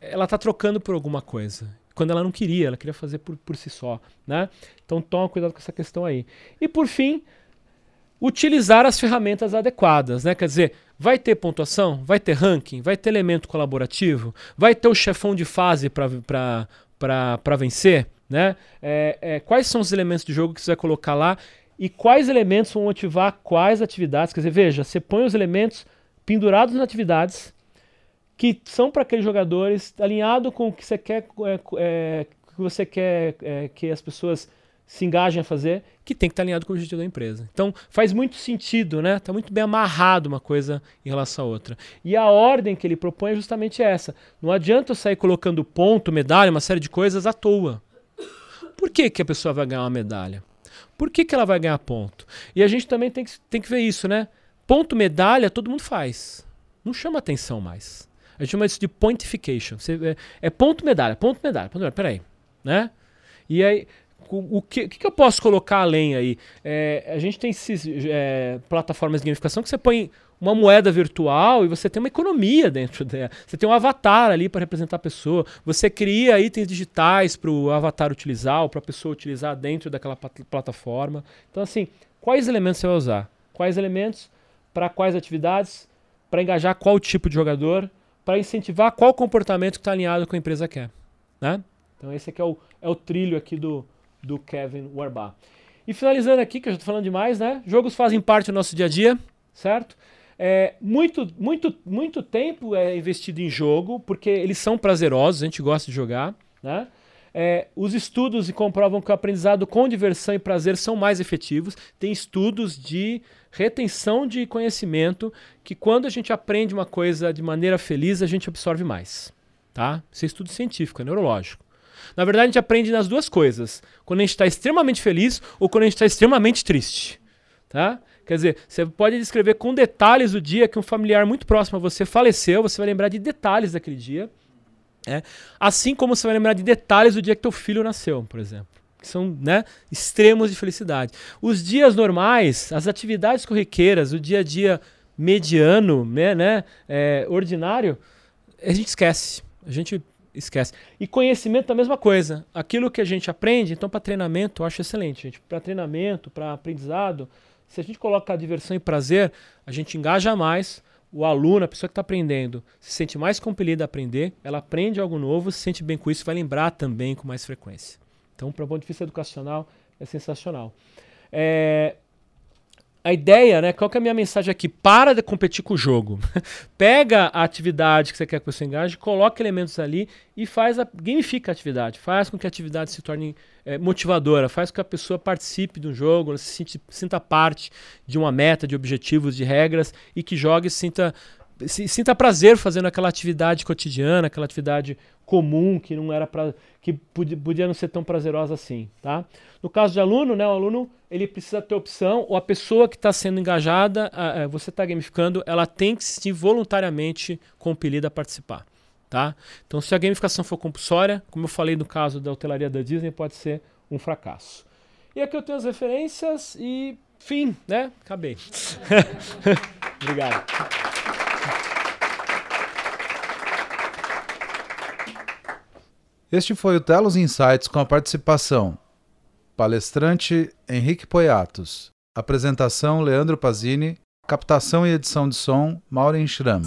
ela está trocando por alguma coisa quando ela não queria, ela queria fazer por, por si só, né? Então toma cuidado com essa questão aí. E por fim, utilizar as ferramentas adequadas, né? Quer dizer, vai ter pontuação, vai ter ranking, vai ter elemento colaborativo, vai ter o chefão de fase para vencer, né? É, é, quais são os elementos de jogo que você vai colocar lá e quais elementos vão motivar quais atividades? Quer dizer, veja, você põe os elementos pendurados nas atividades que são para aqueles jogadores alinhado com o que você quer, é, é, que você quer é, que as pessoas se engajem a fazer, que tem que estar alinhado com o objetivo da empresa. Então faz muito sentido, né? Está muito bem amarrado uma coisa em relação à outra. E a ordem que ele propõe é justamente essa. Não adianta eu sair colocando ponto, medalha, uma série de coisas à toa. Por que, que a pessoa vai ganhar uma medalha? Por que, que ela vai ganhar ponto? E a gente também tem que, tem que ver isso, né? Ponto, medalha, todo mundo faz. Não chama atenção mais. A gente chama isso de pointification. Você, é, é, ponto medalha, ponto medalha, ponto medalha. Peraí. Né? E aí, o, o que, o que eu posso colocar além aí? É, a gente tem esses, é, plataformas de gamificação que você põe uma moeda virtual e você tem uma economia dentro dela. Você tem um avatar ali para representar a pessoa. Você cria itens digitais para o avatar utilizar ou para a pessoa utilizar dentro daquela plataforma. Então, assim, quais elementos você vai usar? Quais elementos? Para quais atividades? Para engajar qual tipo de jogador? Para incentivar qual comportamento que está alinhado com a empresa quer. Né? Então esse aqui é o, é o trilho aqui do, do Kevin Warbar. E finalizando aqui, que eu já estou falando demais, né? Jogos fazem parte do nosso dia a dia, certo? É, muito, muito, muito tempo é investido em jogo, porque eles são prazerosos, a gente gosta de jogar, né? É, os estudos comprovam que o aprendizado com diversão e prazer são mais efetivos. Tem estudos de retenção de conhecimento que quando a gente aprende uma coisa de maneira feliz, a gente absorve mais. Tá? Isso é estudo científico, é neurológico. Na verdade, a gente aprende nas duas coisas. Quando a gente está extremamente feliz ou quando a gente está extremamente triste. Tá? Quer dizer, você pode descrever com detalhes o dia que um familiar muito próximo a você faleceu, você vai lembrar de detalhes daquele dia. É. Assim como você vai lembrar de detalhes do dia que teu filho nasceu, por exemplo. Que são né, extremos de felicidade. Os dias normais, as atividades corriqueiras, o dia a dia mediano, né, né é, ordinário, a gente esquece. A gente esquece. E conhecimento é a mesma coisa. Aquilo que a gente aprende, então para treinamento, eu acho excelente, gente. Para treinamento, para aprendizado, se a gente coloca diversão e prazer, a gente engaja mais, o aluno, a pessoa que está aprendendo, se sente mais compelida a aprender, ela aprende algo novo, se sente bem com isso, vai lembrar também com mais frequência. Então, para o ponto de vista educacional, é sensacional. É, a ideia, né? Qual que é a minha mensagem aqui? Para de competir com o jogo. Pega a atividade que você quer que você engaje, coloca elementos ali e faz a gamifica a atividade. Faz com que a atividade se torne é, motivadora, faz com que a pessoa participe do jogo, se sinta, sinta parte de uma meta, de objetivos, de regras e que jogue se sinta se, sinta prazer fazendo aquela atividade cotidiana, aquela atividade comum que não era para que podia, não ser tão prazerosa assim, tá? No caso de aluno, né, o aluno ele precisa ter opção, ou a pessoa que está sendo engajada, a, a, você está gamificando, ela tem que se voluntariamente compelida a participar, tá? Então, se a gamificação for compulsória, como eu falei no caso da hotelaria da Disney, pode ser um fracasso. E aqui eu tenho as referências e fim, né? Acabei. Obrigado. Este foi o Telos Insights com a participação palestrante Henrique Poiatos, apresentação Leandro Pazini, captação e edição de som Maureen Schramm.